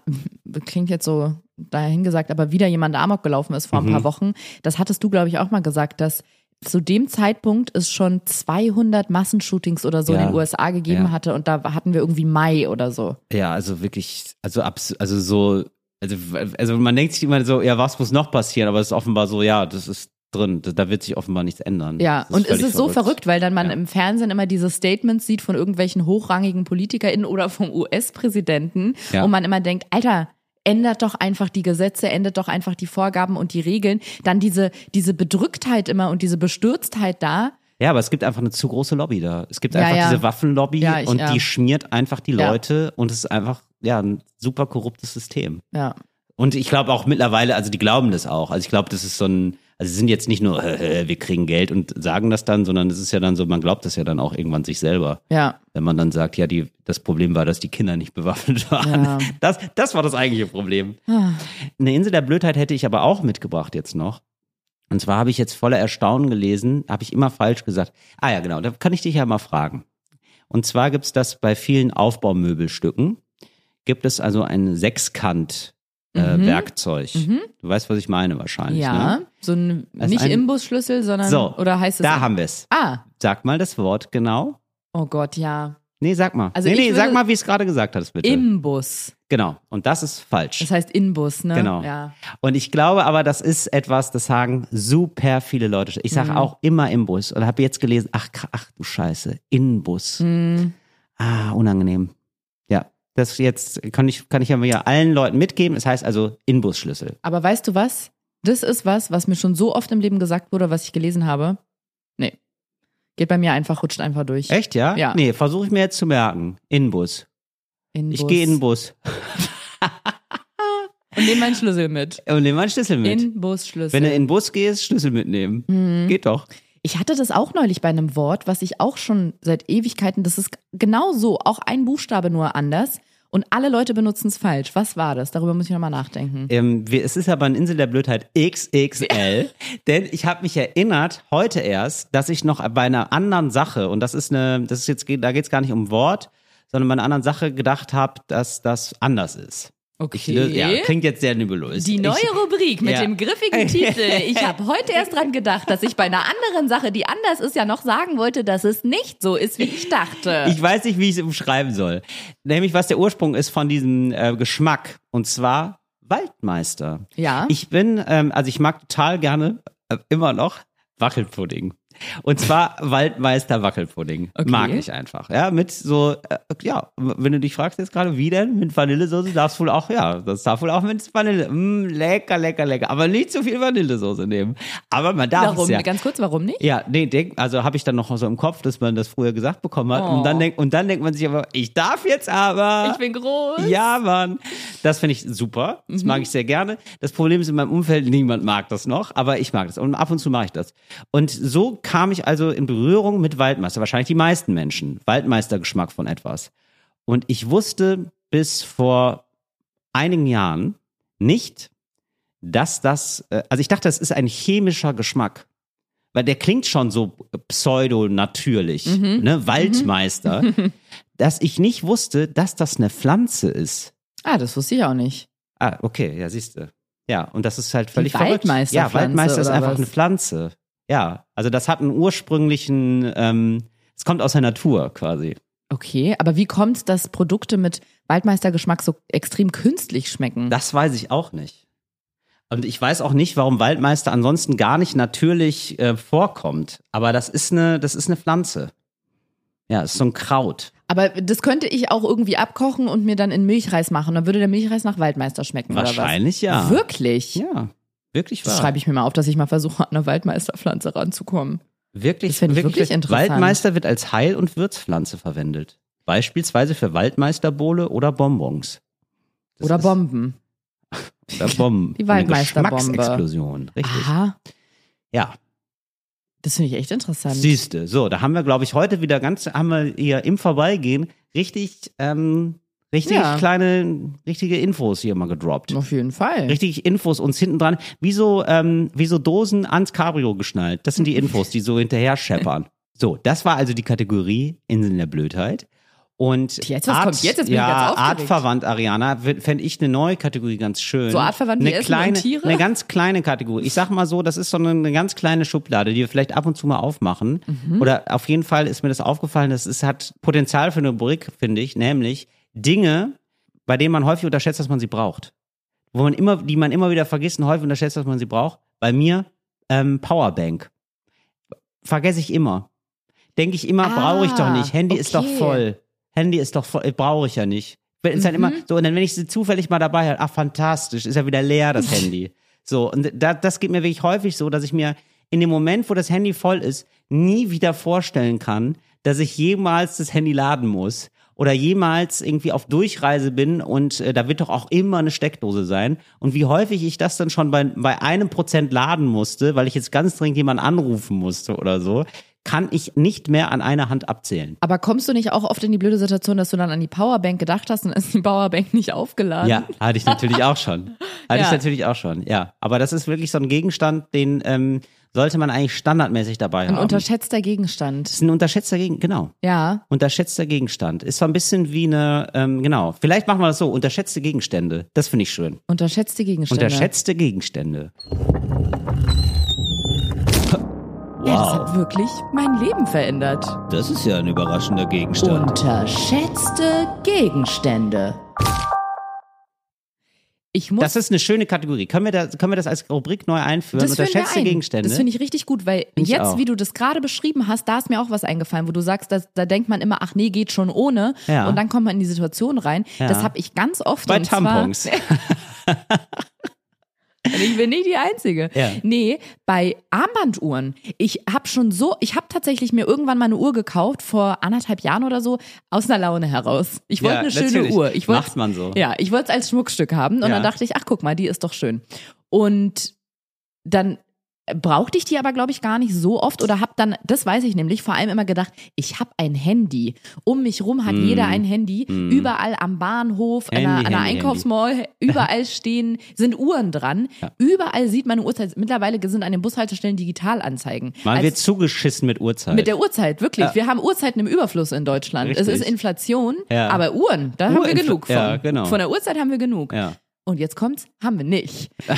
klingt jetzt so dahin gesagt, aber wieder jemand Amok gelaufen ist vor ein Mhm. paar Wochen. Das hattest du, glaube ich, auch mal gesagt, dass zu dem Zeitpunkt es schon 200 Massenshootings oder so Ja. in den USA gegeben Ja. hatte und da hatten wir irgendwie Mai oder so. Ja, also wirklich, also also so, also, also man denkt sich immer so, ja, was muss noch passieren? Aber es ist offenbar so, ja, das ist drin, da wird sich offenbar nichts ändern. Ja, und es ist so verrückt, weil dann man Ja. im Fernsehen immer diese Statements sieht von irgendwelchen hochrangigen PolitikerInnen oder vom US-Präsidenten Ja. und man immer denkt, Alter, ändert doch einfach die Gesetze, ändert doch einfach die Vorgaben und die Regeln. Dann diese, diese Bedrücktheit immer und diese Bestürztheit da. Ja, aber es gibt einfach eine zu große Lobby da. Es gibt Ja, einfach ja. diese Waffenlobby Ja, ich- und die schmiert einfach die. Leute und es ist einfach, ja, ein super korruptes System. Ja. Und ich glaube auch mittlerweile, also die glauben das auch. Also ich glaube, das ist so ein, also sie sind jetzt nicht nur, äh, wir kriegen Geld und sagen das dann, sondern es ist ja dann so, man glaubt das ja dann auch irgendwann sich selber. Ja. Wenn man dann sagt, ja, die, das Problem war, dass die Kinder nicht bewaffnet waren. Ja. Das, das war das eigentliche Problem. Ah. Eine Insel der Blödheit hätte ich aber auch mitgebracht jetzt noch. Und zwar habe ich jetzt voller Erstaunen gelesen, habe ich immer falsch gesagt. Ah ja, genau, da kann ich dich ja mal fragen. Und zwar gibt es das bei vielen Aufbaumöbelstücken. Gibt es also ein Sechskant äh, Mhm. Werkzeug. Du weißt, was ich meine wahrscheinlich. Ja. Ne? So ein, Das nicht ein- Imbusschlüssel, sondern, So, oder heißt es? Da haben wir es. Ah. Sag mal das Wort genau. Oh Gott, ja. Nee, sag mal. Also nee, nee, sag mal, wie es gerade gesagt hast, bitte. Imbus. genau. Und das ist falsch. Das heißt Inbus, ne? Genau. Ja. Und ich glaube aber, das ist etwas, das sagen super viele Leute. Ich Mhm. sage auch immer im Bus und habe jetzt gelesen, ach, ach du Scheiße, Inbus. Hm. Ah, unangenehm. Ja, das jetzt kann ich, kann ich ja allen Leuten mitgeben. Es heißt also Inbusschlüssel. Aber weißt du was? Das ist was, was mir schon so oft im Leben gesagt wurde, was ich gelesen habe. Nee. Geht bei mir einfach, rutscht einfach durch. Echt, ja? Ja. Nee, versuche ich mir jetzt zu merken. Inbus. Inbus. Ich gehe in den Bus Und nehme meinen Schlüssel mit. und nehme meinen Schlüssel mit. Inbusschlüssel. Wenn du in den Bus gehst, Schlüssel mitnehmen. Mhm. Geht doch. Ich hatte das auch neulich bei einem Wort, was ich auch schon seit Ewigkeiten, das ist genau so, auch ein Buchstabe nur anders. Und alle Leute benutzen es falsch. Was war das? Darüber muss ich nochmal nachdenken. Ähm, wir, es ist aber eine Insel der Blödheit XXL, denn ich habe mich erinnert, heute erst, dass ich noch bei einer anderen Sache, und das ist eine, das ist jetzt, da geht es gar nicht um Wort, sondern bei einer anderen Sache gedacht habe, dass das anders ist. Ich, ja, klingt jetzt sehr nebulös. Die neue ich, Rubrik mit Ja. dem griffigen Titel. Ich habe heute erst dran gedacht, dass ich bei einer anderen Sache, die anders ist, ja noch sagen wollte, dass es nicht so ist, wie ich dachte. Ich weiß nicht, wie ich es umschreiben soll. Nämlich, was der Ursprung ist von diesem äh, Geschmack. Und zwar Waldmeister. ja. Ich bin, ähm, also ich mag total gerne, äh, immer noch, Wackelpudding. Und zwar Waldmeister Wackelpudding. Okay. Mag ich einfach. Ja, mit so, äh, ja, wenn du dich fragst jetzt gerade, wie denn? Mit Vanillesoße darfst du wohl auch, ja, das darf wohl auch mit Vanille. Mm, lecker, lecker, lecker. Aber nicht zu viel Vanillesoße nehmen. Aber man darf warum? es ja. Ganz kurz, warum nicht? Ja, nee, denk, also habe ich dann noch so im Kopf, dass man das früher gesagt bekommen hat. Oh. Und, dann denk, und dann denkt man sich aber, ich darf jetzt aber. Ich bin groß. Ja, Mann. Das finde ich super. Das mag ich sehr gerne. Das Problem ist in meinem Umfeld, niemand mag das noch, aber ich mag das. Und ab und zu mache ich das. Und so kam ich also in Berührung mit Waldmeister. Wahrscheinlich die meisten Menschen. Waldmeistergeschmack von etwas. Und ich wusste bis vor einigen Jahren nicht, dass das, äh, also ich dachte, das ist ein chemischer Geschmack. Weil der klingt schon so pseudo-natürlich, ne? Waldmeister, dass ich nicht wusste, dass das eine Pflanze ist. Ah, das wusste ich auch nicht. Ah, okay, ja, siehst du. Ja, und das ist halt völlig Die verrückt. Ja, Waldmeister ist einfach was? eine Pflanze. Ja, also das hat einen ursprünglichen, ähm, es kommt aus der Natur quasi. Okay, aber wie kommt dass Produkte mit Waldmeistergeschmack so extrem künstlich schmecken? Das weiß ich auch nicht. Und ich weiß auch nicht, warum Waldmeister ansonsten gar nicht natürlich äh, vorkommt. Aber das ist eine, das ist eine Pflanze. Ja, ist so ein Kraut. aber das könnte ich auch irgendwie abkochen und mir dann in Milchreis machen. Dann würde der Milchreis nach Waldmeister schmecken Wahrscheinlich oder was? ja. Wirklich? Ja, wirklich wahr. Das schreibe ich mir mal auf, dass ich mal versuche, an eine Waldmeisterpflanze ranzukommen. Wirklich, Das ich wirklich interessant. Waldmeister wird als Heil- und Würzpflanze verwendet. Beispielsweise für Waldmeisterbowle oder Bonbons. Das Oder Bomben. Oder Bomben. Die Waldmeisterbombe. Geschmacksexplosion. Richtig. Aha. Ja. Das finde ich echt interessant. Siehste, so, da haben wir, glaube ich, heute wieder ganz, haben wir hier im Vorbeigehen richtig, ähm, richtig Ja. kleine, richtige Infos hier mal gedroppt. Auf jeden Fall. Richtig Infos uns hinten dran, wie so, ähm, wie so Dosen ans Cabrio geschnallt. Das sind die Infos, die so hinterher scheppern. So, das war also die Kategorie Inseln der Blödheit. Und Jetzt, was kommt jetzt? Jetzt bin ich ja, ganz aufgeregt. artverwandt, Ariana, fände ich eine neue Kategorie ganz schön. So artverwandt wie eine Essen kleine, und Tiere? Eine ganz kleine Kategorie. Ich sag mal so, das ist so eine, eine ganz kleine Schublade, die wir vielleicht ab und zu mal aufmachen. Mhm. Oder auf jeden Fall ist mir das aufgefallen, das ist, hat Potenzial für eine Rubrik, finde ich, nämlich Dinge, bei denen man häufig unterschätzt, dass man sie braucht. Wo man immer, die man immer wieder vergisst und häufig unterschätzt, dass man sie braucht. Bei mir ähm, Powerbank. Vergesse ich immer. Denke ich immer, Ah, brauche ich doch nicht. Handy ist doch okay. voll. Handy ist doch voll, brauche ich ja nicht. Wenn- Ist dann immer so, und dann, wenn ich sie zufällig mal dabei habe, ach, fantastisch, ist ja wieder leer, das Handy. So, und da, das geht mir wirklich häufig so, dass ich mir in dem Moment, wo das Handy voll ist, nie wieder vorstellen kann, dass ich jemals das Handy laden muss oder jemals irgendwie auf Durchreise bin und äh, da wird doch auch immer eine Steckdose sein. Und wie häufig ich das dann schon bei, bei einem Prozent laden musste, weil ich jetzt ganz dringend jemanden anrufen musste oder so, kann ich nicht mehr an einer Hand abzählen. Aber kommst du nicht auch oft in die blöde Situation, dass du dann an die Powerbank gedacht hast und ist die Powerbank nicht aufgeladen? Ja, hatte ich natürlich auch schon. Hatte ich Ja. natürlich auch schon, ja. Aber das ist wirklich so ein Gegenstand, den ähm, sollte man eigentlich standardmäßig dabei Ein haben. unterschätzter Gegenstand. ist ein unterschätzter Gegenstand, genau. Ja. Unterschätzter Gegenstand. Ist so ein bisschen wie eine, ähm, genau. Vielleicht machen wir das so, unterschätzte Gegenstände. Das finde ich schön. Unterschätzte Gegenstände. Unterschätzte Gegenstände. Ja, das hat wirklich mein Leben verändert. Das ist ja ein überraschender Gegenstand. Unterschätzte Gegenstände. Ich muss Das ist eine schöne Kategorie. Können wir, da, können wir das als Rubrik neu einführen? Das Unterschätzte ein. Gegenstände. Das finde ich richtig gut, weil ich jetzt, auch. wie du das gerade beschrieben hast, da ist mir auch was eingefallen, wo du sagst, dass, da denkt man immer, ach nee, geht schon ohne. Ja. Und dann kommt man in die Situation rein. Ja. Das habe ich ganz oft. Bei und zwar- Tampons. Und ich bin nicht die Einzige. Ja. Nee, bei Armbanduhren. Ich habe schon so, ich habe tatsächlich mir irgendwann mal eine Uhr gekauft, vor anderthalb Jahren oder so, aus einer Laune heraus. Ich wollte Ja, eine schöne. Uhr. Ich wollte, Macht man so. Ja, ich wollte es als Schmuckstück haben. Und Ja. dann dachte ich, ach guck mal, die ist doch schön. Und dann brauchte ich die aber, glaube ich, gar nicht so oft oder habe dann, das weiß ich nämlich, vor allem immer gedacht, ich habe ein Handy. Um mich rum hat jeder ein Handy. Überall am Bahnhof, an einer, Mm. Handy, an einer Handy, Einkaufsmall, überall stehen, sind Uhren dran. Ja. Überall sieht man eine Uhrzeit. Mittlerweile sind an den Bushaltestellen Digitalanzeigen. Man Als- wird zugeschissen mit Uhrzeit. mit der Uhrzeit, wirklich. Ja. Wir haben Uhrzeiten im Überfluss in Deutschland. Es Richtig. ist Inflation, Ja. aber Uhren, da haben wir genug von. Ja, genau. Von der Uhrzeit haben wir genug. Und jetzt kommt's, haben wir nicht. Weil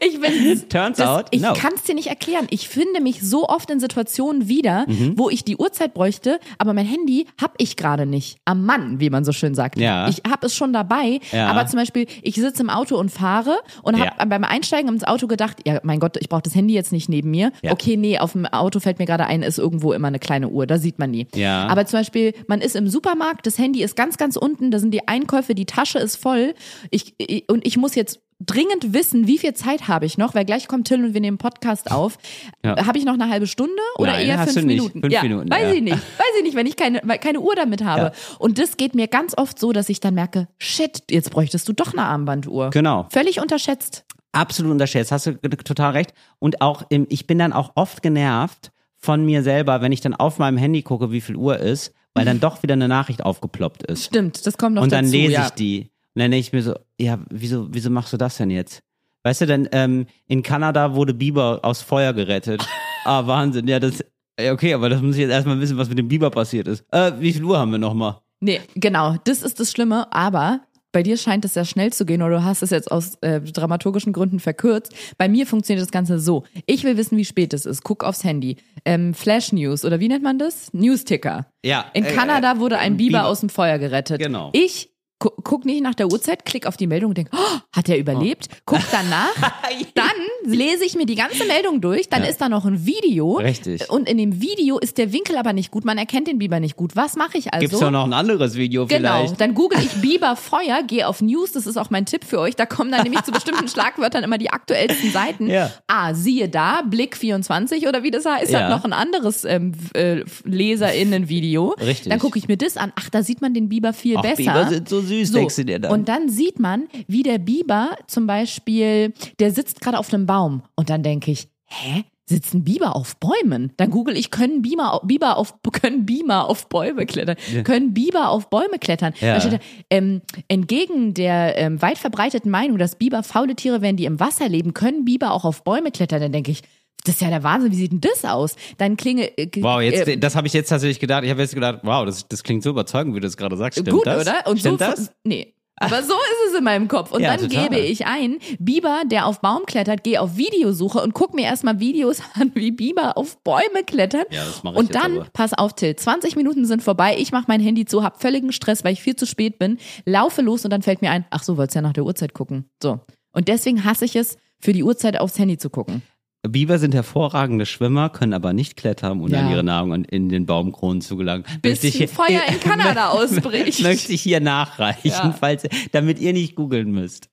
ich bin. Turns das, out, ich no. kann es dir nicht erklären. Ich finde mich so oft in Situationen wieder, Mhm. wo ich die Uhrzeit bräuchte, aber mein Handy hab ich gerade nicht. Am Mann, wie man so schön sagt. Ja. Ich habe es schon dabei, Ja. aber zum Beispiel, ich sitze im Auto und fahre und habe Ja. beim Einsteigen ins Auto gedacht, ja, mein Gott, ich brauche das Handy jetzt nicht neben mir. Okay, nee, auf dem Auto fällt mir gerade ein, ist irgendwo immer eine kleine Uhr, da sieht man nie. Aber zum Beispiel, man ist im Supermarkt, das Handy ist ganz, ganz unten, da sind die Einkäufe, die Tasche ist voll. Ich, ich, und ich muss jetzt dringend wissen, wie viel Zeit habe ich noch, weil gleich kommt Till und wir nehmen Podcast auf. Ja. Habe ich noch eine halbe Stunde oder Nein, eher fünf. Minuten? Fünf ja, Minuten, weiß ja. ich nicht. Weiß ich nicht, wenn ich keine, keine Uhr damit habe. Ja. Und das geht mir ganz oft so, dass ich dann merke, shit, jetzt bräuchtest du doch eine Armbanduhr. Genau. Völlig unterschätzt. Absolut unterschätzt, hast du total recht. Und auch, im, ich bin dann auch oft genervt von mir selber, wenn ich dann auf meinem Handy gucke, wie viel Uhr ist, weil dann doch wieder eine Nachricht aufgeploppt ist. Stimmt, das kommt noch Und dann dazu. lese ja. ich die. Und dann denke ich mir so, ja, wieso, wieso machst du das denn jetzt? Weißt du, denn ähm, in Kanada wurde Biber aus Feuer gerettet. ah, Wahnsinn. Ja, das, okay, aber das muss ich jetzt erstmal wissen, was mit dem Biber passiert ist. Äh, wie viel Uhr haben wir nochmal? Nee, genau, das ist das Schlimme, aber bei dir scheint es sehr schnell zu gehen oder du hast es jetzt aus äh, dramaturgischen Gründen verkürzt. Bei mir funktioniert das Ganze so. Ich will wissen, wie spät es ist. Guck aufs Handy. Ähm, Flash News oder wie nennt man das? Newsticker. Ja. In äh, Kanada wurde ein Biber, Biber. aus dem Feuer gerettet. Genau. Ich guck nicht nach der Uhrzeit, klick auf die Meldung und denk, oh, hat er überlebt? Guck danach, dann lese ich mir die ganze Meldung durch, dann Ja. ist da noch ein Video. Richtig. Und in dem Video ist der Winkel aber nicht gut, man erkennt den Biber nicht gut. Was mache ich also? Gibt's doch noch ein anderes Video Genau, vielleicht? dann google ich Biber Feuer, gehe auf News, das ist auch mein Tipp für euch. Da kommen dann nämlich zu bestimmten Schlagwörtern immer die aktuellsten Seiten. Ja. Ah, siehe da, Blick 24 oder wie das heißt, Ja. hat noch ein anderes ähm, äh, LeserInnen-Video. Richtig. Dann gucke ich mir das an. Ach, da sieht man den Biber viel Ach, besser. Biber sind so süß, denkst du dir dann. Und dann sieht man, wie der Biber zum Beispiel, der sitzt gerade auf einem Baum. Und dann denke ich, hä? sitzen Biber auf Bäumen? Dann google ich, können Biber, Biber auf, können Beamer auf Bäume klettern? Können Biber auf Bäume klettern? Ja. Da, ähm, entgegen der ähm, weit verbreiteten Meinung, dass Biber faule Tiere wären, die im Wasser leben, können Biber auch auf Bäume klettern. Dann denke ich, das ist ja der Wahnsinn, wie sieht denn das aus? Dann klinge, äh, Wow, jetzt, äh, das habe ich jetzt tatsächlich gedacht. Ich habe jetzt gedacht, wow, das, das klingt so überzeugend, wie du das gerade sagst. Stimmt Gut, das? oder? Und Stimmt so, das? Nee. Aber so ist es in meinem Kopf. Und Ja, dann total. gebe ich ein, Biber, der auf Baum klettert, gehe auf Videosuche und guck mir erstmal Videos an, wie Biber auf Bäume klettern. Ja, das mache ich Und dann, aber. pass auf, Till, 20 Minuten sind vorbei, ich mache mein Handy zu, hab völligen Stress, weil ich viel zu spät bin, laufe los und dann fällt mir ein, ach so, wolltest ja nach der Uhrzeit gucken. So. Und deswegen hasse ich es, für die Uhrzeit aufs Handy zu gucken. Biber sind hervorragende Schwimmer, können aber nicht klettern, ohne Ja. an ihre Nahrung und in den Baumkronen zu gelangen. Bis ein hier- Feuer in Kanada ausbricht. Möchte ich hier nachreichen, Ja. falls, damit ihr nicht googeln müsst.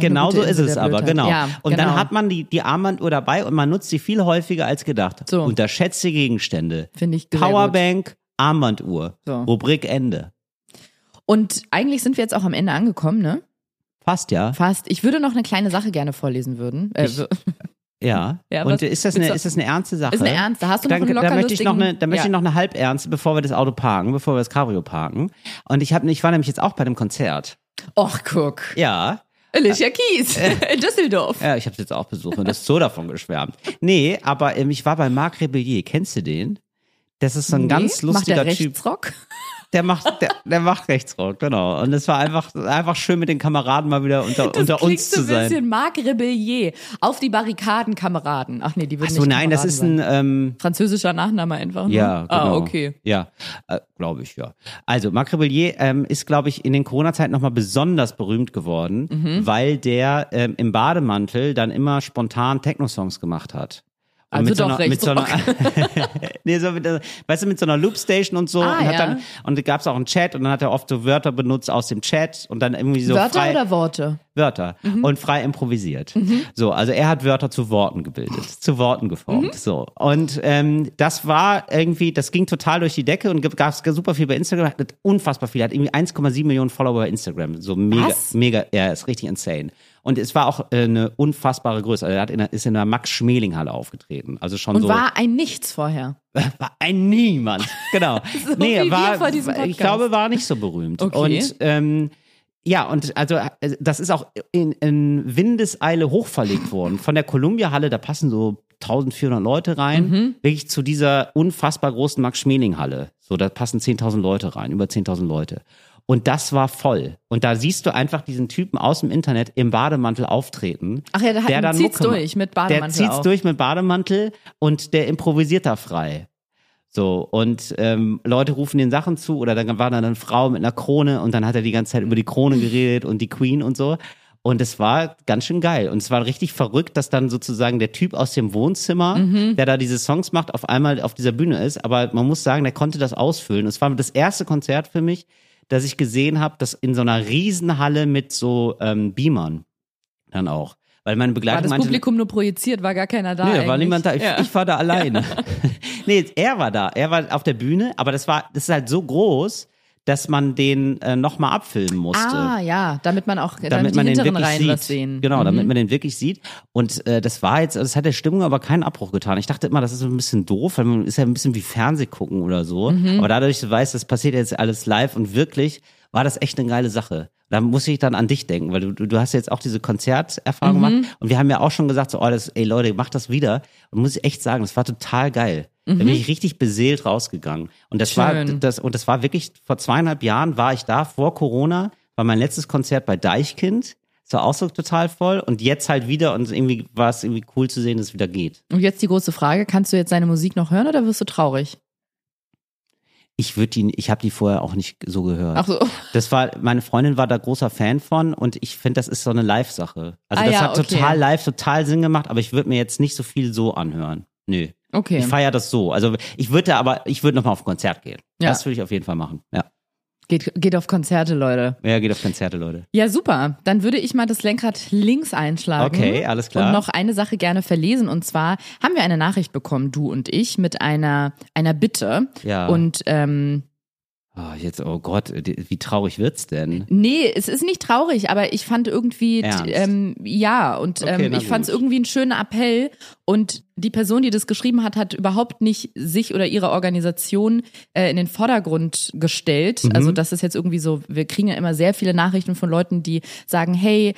Genau so ist es aber, genau. Ja, und genau. dann hat man die, die Armbanduhr dabei und man nutzt sie viel häufiger als gedacht. So. Unterschätzte Gegenstände. Finde ich sehr gut. Powerbank, Armbanduhr. So. Rubrik Ende. Und eigentlich sind wir jetzt auch am Ende angekommen, ne? Passt ja. Fast. Ich würde noch eine kleine Sache gerne vorlesen würden. Äh, Ich- Ja. Ja, und ist das, eine, ist das eine ernste Sache? Ist eine ernste. Hast du noch dann, einen da möchte ich noch eine, da möchte Ja. ich noch eine halbernste, bevor wir das Auto parken, bevor wir das Cabrio parken. Und ich habe, ich war nämlich jetzt auch bei dem Konzert. Och, guck. Ja, Alicia Keys in Düsseldorf. ja, ich habe jetzt auch besucht und das ist so davon geschwärmt. Nee, aber ähm, ich war bei Marc Rebellier. Kennst du den? Das ist so ein Nee, ganz lustiger Macht der Typ. Rechtsrock? Der macht, der, der macht Rechtsrock, genau. Und es war einfach, einfach schön mit den Kameraden mal wieder unter, Das unter uns zu ein sein. bisschen Marc Rebellier. Auf die Barrikaden, Kameraden. Ach nee, die würden Ach so, nicht nein, das Kameraden ist sein. ein, ähm, französischer Nachname einfach. Ne? Ja, genau. Ah, okay. Ja, äh, glaube ich, ja. Also, Marc Rebellier ähm, ist, glaube ich, in den Corona-Zeiten nochmal besonders berühmt geworden, Mhm. weil der ähm, im Bademantel dann immer spontan Techno-Songs gemacht hat. Also mit so doch einer, mit so einer, nee, so mit, weißt du, mit so einer Loopstation und so. Ah, und hat ja. dann, und es auch einen Chat und dann hat er oft so Wörter benutzt aus dem Chat und dann irgendwie so Wörter frei, oder Worte? Wörter und frei improvisiert. So, also er hat Wörter zu Worten gebildet, zu Worten geformt. So und ähm, das war irgendwie, das ging total durch die Decke und gab es super viel bei Instagram, hat unfassbar viel, hat irgendwie 1,7 Millionen Follower bei Instagram, so mega, Was? mega, ja, ist richtig insane. Und es war auch äh, eine unfassbare Größe. Also er hat in der, ist in der Max Schmeling Halle aufgetreten, also schon Und so war ein Nichts vorher. war ein Niemand, genau. So nee, war, ich glaube, war nicht so berühmt. Okay. Und ähm, ja, und also äh, das ist auch in, in Windeseile hochverlegt worden. Von der Columbia-Halle, da passen so 1400 Leute rein, Mhm. wirklich zu dieser unfassbar großen Max-Schmeling-Halle. So, da passen 10.000 Leute rein, über 10.000 Leute. Und das war voll. Und da siehst du einfach diesen Typen aus dem Internet im Bademantel auftreten. Ach ja, der, hat, der dann zieht's Mucke durch mit Der Bademantel zieht's auf. durch mit Bademantel und der improvisiert da frei. So, und ähm, Leute rufen den Sachen zu, oder dann war da eine Frau mit einer Krone und dann hat er die ganze Zeit über die Krone geredet und die Queen und so. Und es war ganz schön geil. Und es war richtig verrückt, dass dann sozusagen der Typ aus dem Wohnzimmer, Mhm. der da diese Songs macht, auf einmal auf dieser Bühne ist. Aber man muss sagen, der konnte das ausfüllen. Es war das erste Konzert für mich, dass ich gesehen habe, dass in so einer Riesenhalle mit so ähm, Beamern dann auch. Weil meine War Begleitung das meinte, Publikum nur projiziert, war gar keiner da. Nee, da war niemand da. Ich, Ja. ich war da alleine. nee, er war da. Er war auf der Bühne, aber das war, das ist halt so groß, dass man den äh, nochmal abfilmen musste. Ah, ja, damit man auch, damit, damit man den wirklich Reihen sieht. was sehen. Genau, Mhm. damit man den wirklich sieht. Und äh, das war jetzt, das hat der Stimmung aber keinen Abbruch getan. Ich dachte immer, das ist ein bisschen doof, weil man ist ja ein bisschen wie Fernseh gucken oder so. Mhm. Aber dadurch, du weißt, das passiert jetzt alles live und wirklich war das echt eine geile Sache. Da muss ich dann an dich denken, weil du, du, hast jetzt auch diese Konzerterfahrung Mhm. gemacht und wir haben ja auch schon gesagt, so, oh, das, ey Leute, macht das wieder. Und muss ich echt sagen, das war total geil. Da bin ich richtig beseelt rausgegangen. Und das war, Mhm. Schön. das, und das war wirklich, vor zweieinhalb Jahren war ich da, vor Corona, war mein letztes Konzert bei Deichkind. Es war auch so total voll und jetzt halt wieder und irgendwie war es irgendwie cool zu sehen, dass es wieder geht. Und jetzt die große Frage, kannst du jetzt seine Musik noch hören oder wirst du traurig? Ich würde die, ich habe die vorher auch nicht so gehört. Ach so. Das war, meine Freundin war da großer Fan von und ich finde, das ist so eine Live-Sache. Also Ah das ja, hat okay. total live, total Sinn gemacht, aber ich würde mir jetzt nicht so viel so anhören. Nö. Okay. Ich feiere das so. Also ich würde aber, ich würde nochmal auf Konzert gehen. Ja. Das würde ich auf jeden Fall machen. Ja. Geht, geht auf Konzerte, Leute. Ja, geht auf Konzerte, Leute. Ja, super. Dann würde ich mal das Lenkrad links einschlagen. Okay, alles klar. Und noch eine Sache gerne verlesen. Und zwar haben wir eine Nachricht bekommen, du und ich, mit einer, einer Bitte. Ja. Und ähm, Oh, jetzt, oh Gott, wie traurig wird's denn? Nee, es ist nicht traurig, aber ich fand irgendwie, ähm, ja, und Okay, ähm, ich fand es irgendwie einen schönen Appell. Und die Person, die das geschrieben hat, hat überhaupt nicht sich oder ihre Organisation äh, in den Vordergrund gestellt. Mhm. Also das ist jetzt irgendwie so, wir kriegen ja immer sehr viele Nachrichten von Leuten, die sagen, hey,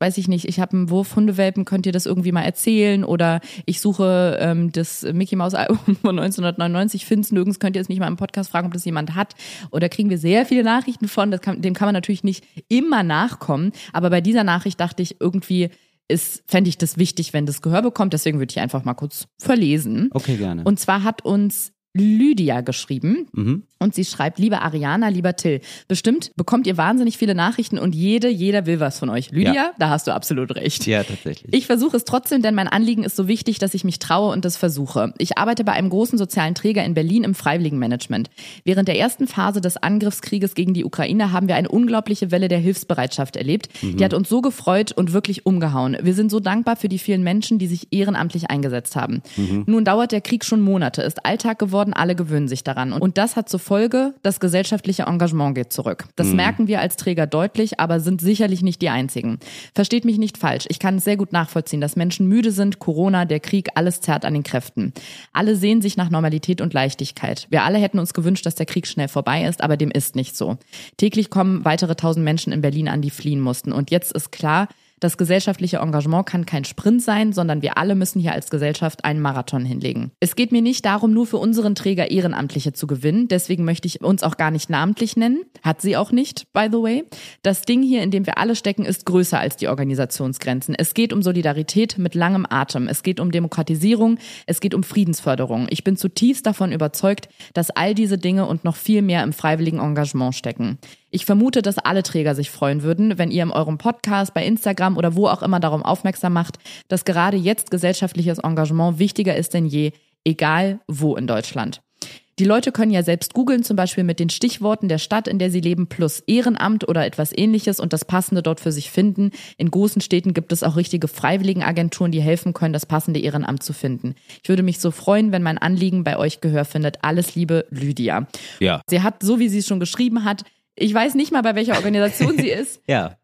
weiß ich nicht, ich habe einen Wurf Hundewelpen, könnt ihr das irgendwie mal erzählen? Oder ich suche ähm, das Mickey Mouse Album von 1999, find's nirgends, könnt ihr es nicht mal im Podcast fragen, ob das jemand hat? Oder kriegen wir sehr viele Nachrichten von, das kann, dem kann man natürlich nicht immer nachkommen. Aber bei dieser Nachricht dachte ich irgendwie, ist, fände ich das wichtig, wenn das Gehör bekommt. Deswegen würde ich einfach mal kurz verlesen. Okay, gerne. Und zwar hat uns Lydia geschrieben mhm. und sie schreibt, liebe Ariana, lieber Till, bestimmt bekommt ihr wahnsinnig viele Nachrichten und jede, jeder will was von euch. Lydia, Ja. da hast du absolut recht. Ja, tatsächlich. Ich versuche es trotzdem, denn mein Anliegen ist so wichtig, dass ich mich traue und es versuche. Ich arbeite bei einem großen sozialen Träger in Berlin im Freiwilligenmanagement. Während der ersten Phase des Angriffskrieges gegen die Ukraine haben wir eine unglaubliche Welle der Hilfsbereitschaft erlebt. Die hat uns so gefreut und wirklich umgehauen. Wir sind so dankbar für die vielen Menschen, die sich ehrenamtlich eingesetzt haben. Nun dauert der Krieg schon Monate, ist Alltag geworden, alle gewöhnen sich daran. Und das hat zur Folge, das gesellschaftliche Engagement geht zurück. Das merken wir als Träger deutlich, aber sind sicherlich nicht die einzigen. Versteht mich nicht falsch. Ich kann es sehr gut nachvollziehen, dass Menschen müde sind, Corona, der Krieg, alles zerrt an den Kräften. Alle sehen sich nach Normalität und Leichtigkeit. Wir alle hätten uns gewünscht, dass der Krieg schnell vorbei ist, aber dem ist nicht so. Täglich kommen weitere tausend Menschen in Berlin an, die fliehen mussten. Und jetzt ist klar, das gesellschaftliche Engagement kann kein Sprint sein, sondern wir alle müssen hier als Gesellschaft einen Marathon hinlegen. Es geht mir nicht darum, nur für unseren Träger Ehrenamtliche zu gewinnen. Deswegen möchte ich uns auch gar nicht namentlich nennen. Hat sie auch nicht, by the way. Das Ding hier, in dem wir alle stecken, ist größer als die Organisationsgrenzen. Es geht um Solidarität mit langem Atem. Es geht um Demokratisierung. Es geht um Friedensförderung. Ich bin zutiefst davon überzeugt, dass all diese Dinge und noch viel mehr im freiwilligen Engagement stecken. Ich vermute, dass alle Träger sich freuen würden, wenn ihr in eurem Podcast, bei Instagram oder wo auch immer darum aufmerksam macht, dass gerade jetzt gesellschaftliches Engagement wichtiger ist denn je, egal wo in Deutschland. Die Leute können ja selbst googeln, zum Beispiel mit den Stichworten der Stadt, in der sie leben, plus Ehrenamt oder etwas ähnliches und das Passende dort für sich finden. In großen Städten gibt es auch richtige Freiwilligenagenturen, die helfen können, das passende Ehrenamt zu finden. Ich würde mich so freuen, wenn mein Anliegen bei euch Gehör findet. Alles Liebe, Lydia. Ja. Sie hat, so wie sie es schon geschrieben hat, ich weiß nicht mal, bei welcher Organisation sie ist, Ja.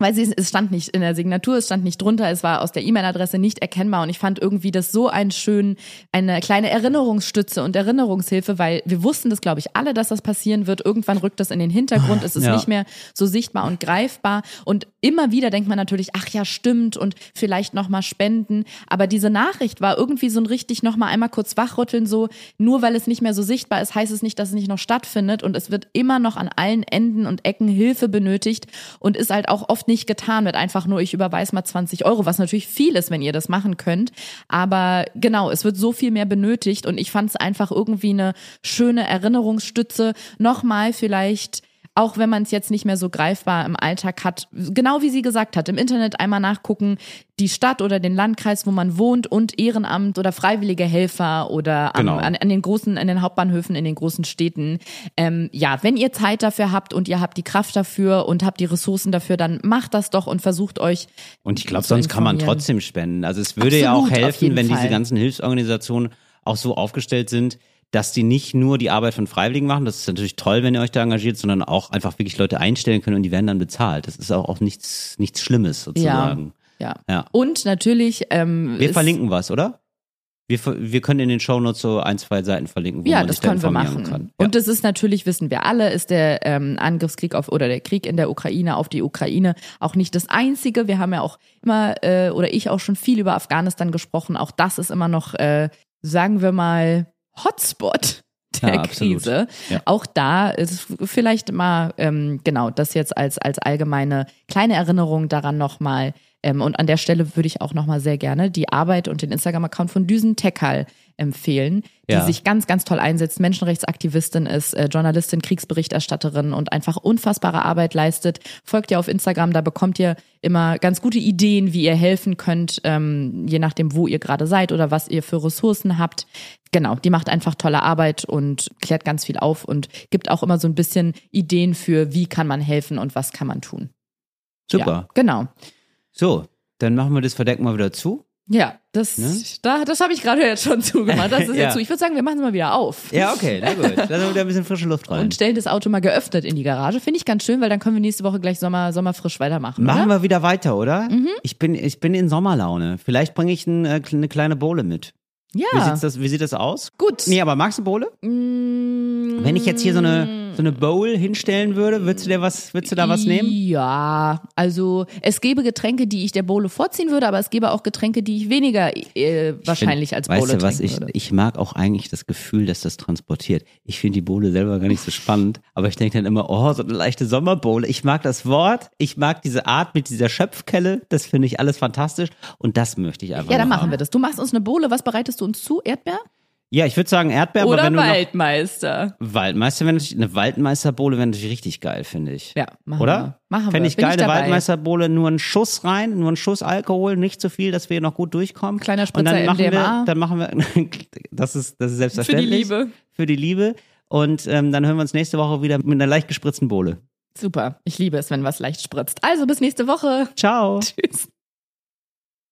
Weil sie, es stand nicht in der Signatur, es stand nicht drunter, es war aus der E-Mail-Adresse nicht erkennbar und ich fand irgendwie das so ein schön, eine kleine Erinnerungsstütze und Erinnerungshilfe, weil wir wussten das, glaube ich, alle, dass das passieren wird. Irgendwann rückt das in den Hintergrund, es ist Ja. nicht mehr so sichtbar und greifbar und immer wieder denkt man natürlich, ach ja, stimmt und vielleicht nochmal spenden, aber diese Nachricht war irgendwie so ein richtig nochmal einmal kurz wachrütteln, so nur weil es nicht mehr so sichtbar ist, heißt es nicht, dass es nicht noch stattfindet und es wird immer noch an allen Enden und Ecken Hilfe benötigt und ist halt auch oft nicht getan mit einfach nur, ich überweise mal 20 Euro, was natürlich viel ist, wenn ihr das machen könnt. Aber genau, es wird so viel mehr benötigt und ich fand es einfach irgendwie eine schöne Erinnerungsstütze. Nochmal vielleicht auch wenn man es jetzt nicht mehr so greifbar im Alltag hat, genau wie sie gesagt hat, im Internet einmal nachgucken, die Stadt oder den Landkreis, wo man wohnt und Ehrenamt oder freiwillige Helfer oder am, Genau. an, an den großen, an den Hauptbahnhöfen in den großen Städten. Ähm, ja, wenn ihr Zeit dafür habt und ihr habt die Kraft dafür und habt die Ressourcen dafür, dann macht das doch und versucht euch Und ich glaube, sonst kann man trotzdem spenden. Also es würde ja auch Absolut, helfen, wenn diese Fall. ganzen Hilfsorganisationen auch so aufgestellt sind, dass die nicht nur die Arbeit von Freiwilligen machen, das ist natürlich toll, wenn ihr euch da engagiert, sondern auch einfach wirklich Leute einstellen können und die werden dann bezahlt. Das ist auch, auch nichts, nichts Schlimmes sozusagen. ja. Ja. Und natürlich, ähm, Wir verlinken was, oder? Wir, wir können in den Shownotes so ein, zwei Seiten verlinken, wo Ja, man das sich da können wir informieren machen. kann. Ja. Und das ist natürlich, wissen wir alle, ist der ähm, Angriffskrieg auf oder der Krieg in der Ukraine auf die Ukraine auch nicht das einzige. Wir haben ja auch immer äh, oder ich auch schon viel über Afghanistan gesprochen. Auch das ist immer noch, äh, sagen wir mal, Hotspot der Ja. Krise. Ja. Auch da ist vielleicht mal ähm, genau das jetzt als als allgemeine kleine Erinnerung daran nochmal. Ähm, und an der Stelle würde ich auch nochmal sehr gerne die Arbeit und den Instagram-Account von Düsen Tekal empfehlen, die Ja. sich ganz, ganz toll einsetzt, Menschenrechtsaktivistin ist, äh, Journalistin, Kriegsberichterstatterin und einfach unfassbare Arbeit leistet. Folgt ihr auf Instagram, da bekommt ihr immer ganz gute Ideen, wie ihr helfen könnt, ähm, je nachdem, wo ihr gerade seid oder was ihr für Ressourcen habt. Genau, die macht einfach tolle Arbeit und klärt ganz viel auf und gibt auch immer so ein bisschen Ideen für, wie kann man helfen und was kann man tun. Super. Ja, genau. So, dann machen wir das Verdeck mal wieder zu. Ja, das, Ne? da, das habe ich gerade jetzt schon zugemacht. Das ist Ja. jetzt zu. Ich würde sagen, wir machen es mal wieder auf. Ja, okay, na gut. Da ist wieder ein bisschen frische Luft rein. Und stellen das Auto mal geöffnet in die Garage. Finde ich ganz schön, weil dann können wir nächste Woche gleich Sommer, sommerfrisch weitermachen. Machen oder? wir wieder weiter, oder? Mhm. Ich, bin, ich bin in Sommerlaune. Vielleicht bringe ich ein, äh, eine kleine Bohle mit. Wie, Ja, sieht's das, wie sieht das aus? gut. Nee, aber magst du Bohle? Mm, Wenn ich jetzt hier so eine, so eine Bowl hinstellen würde, würdest du, dir was, würdest du da was nehmen? Ja, also es gäbe Getränke, die ich der Bowle vorziehen würde, aber es gäbe auch Getränke, die ich weniger äh, wahrscheinlich als weißt Bowle du was, ich, würde. ich mag auch eigentlich das Gefühl, dass das transportiert. Ich finde die Bohle selber gar nicht so spannend, aber ich denke dann immer, oh, so eine leichte Sommerbohle. Ich mag das Wort, ich mag diese Art mit dieser Schöpfkelle, das finde ich alles fantastisch und das möchte ich einfach Ja, dann machen haben. wir das. Du machst uns eine Bowle. Was bereitest du uns zu? Erdbeer? Ja, ich würde sagen Erdbeer, aber Oder wenn du noch, Waldmeister? Waldmeister, wenn eine Waldmeisterbohle wäre natürlich richtig geil, finde ich. Ja, machen Oder? wir. Machen Fände wir. ich Bin geil, eine. Waldmeisterbohle, nur einen Schuss rein, nur einen Schuss Alkohol, nicht zu viel, dass wir noch gut durchkommen. Kleiner Und dann Spritzer machen wir, MDMA. dann machen wir, das ist, das ist selbstverständlich. Liebe. Für die Liebe. Und ähm, dann hören wir uns nächste Woche wieder mit einer leicht gespritzten Bohle. Super. Ich liebe es, wenn was leicht spritzt. Also bis nächste Woche. Ciao. Tschüss.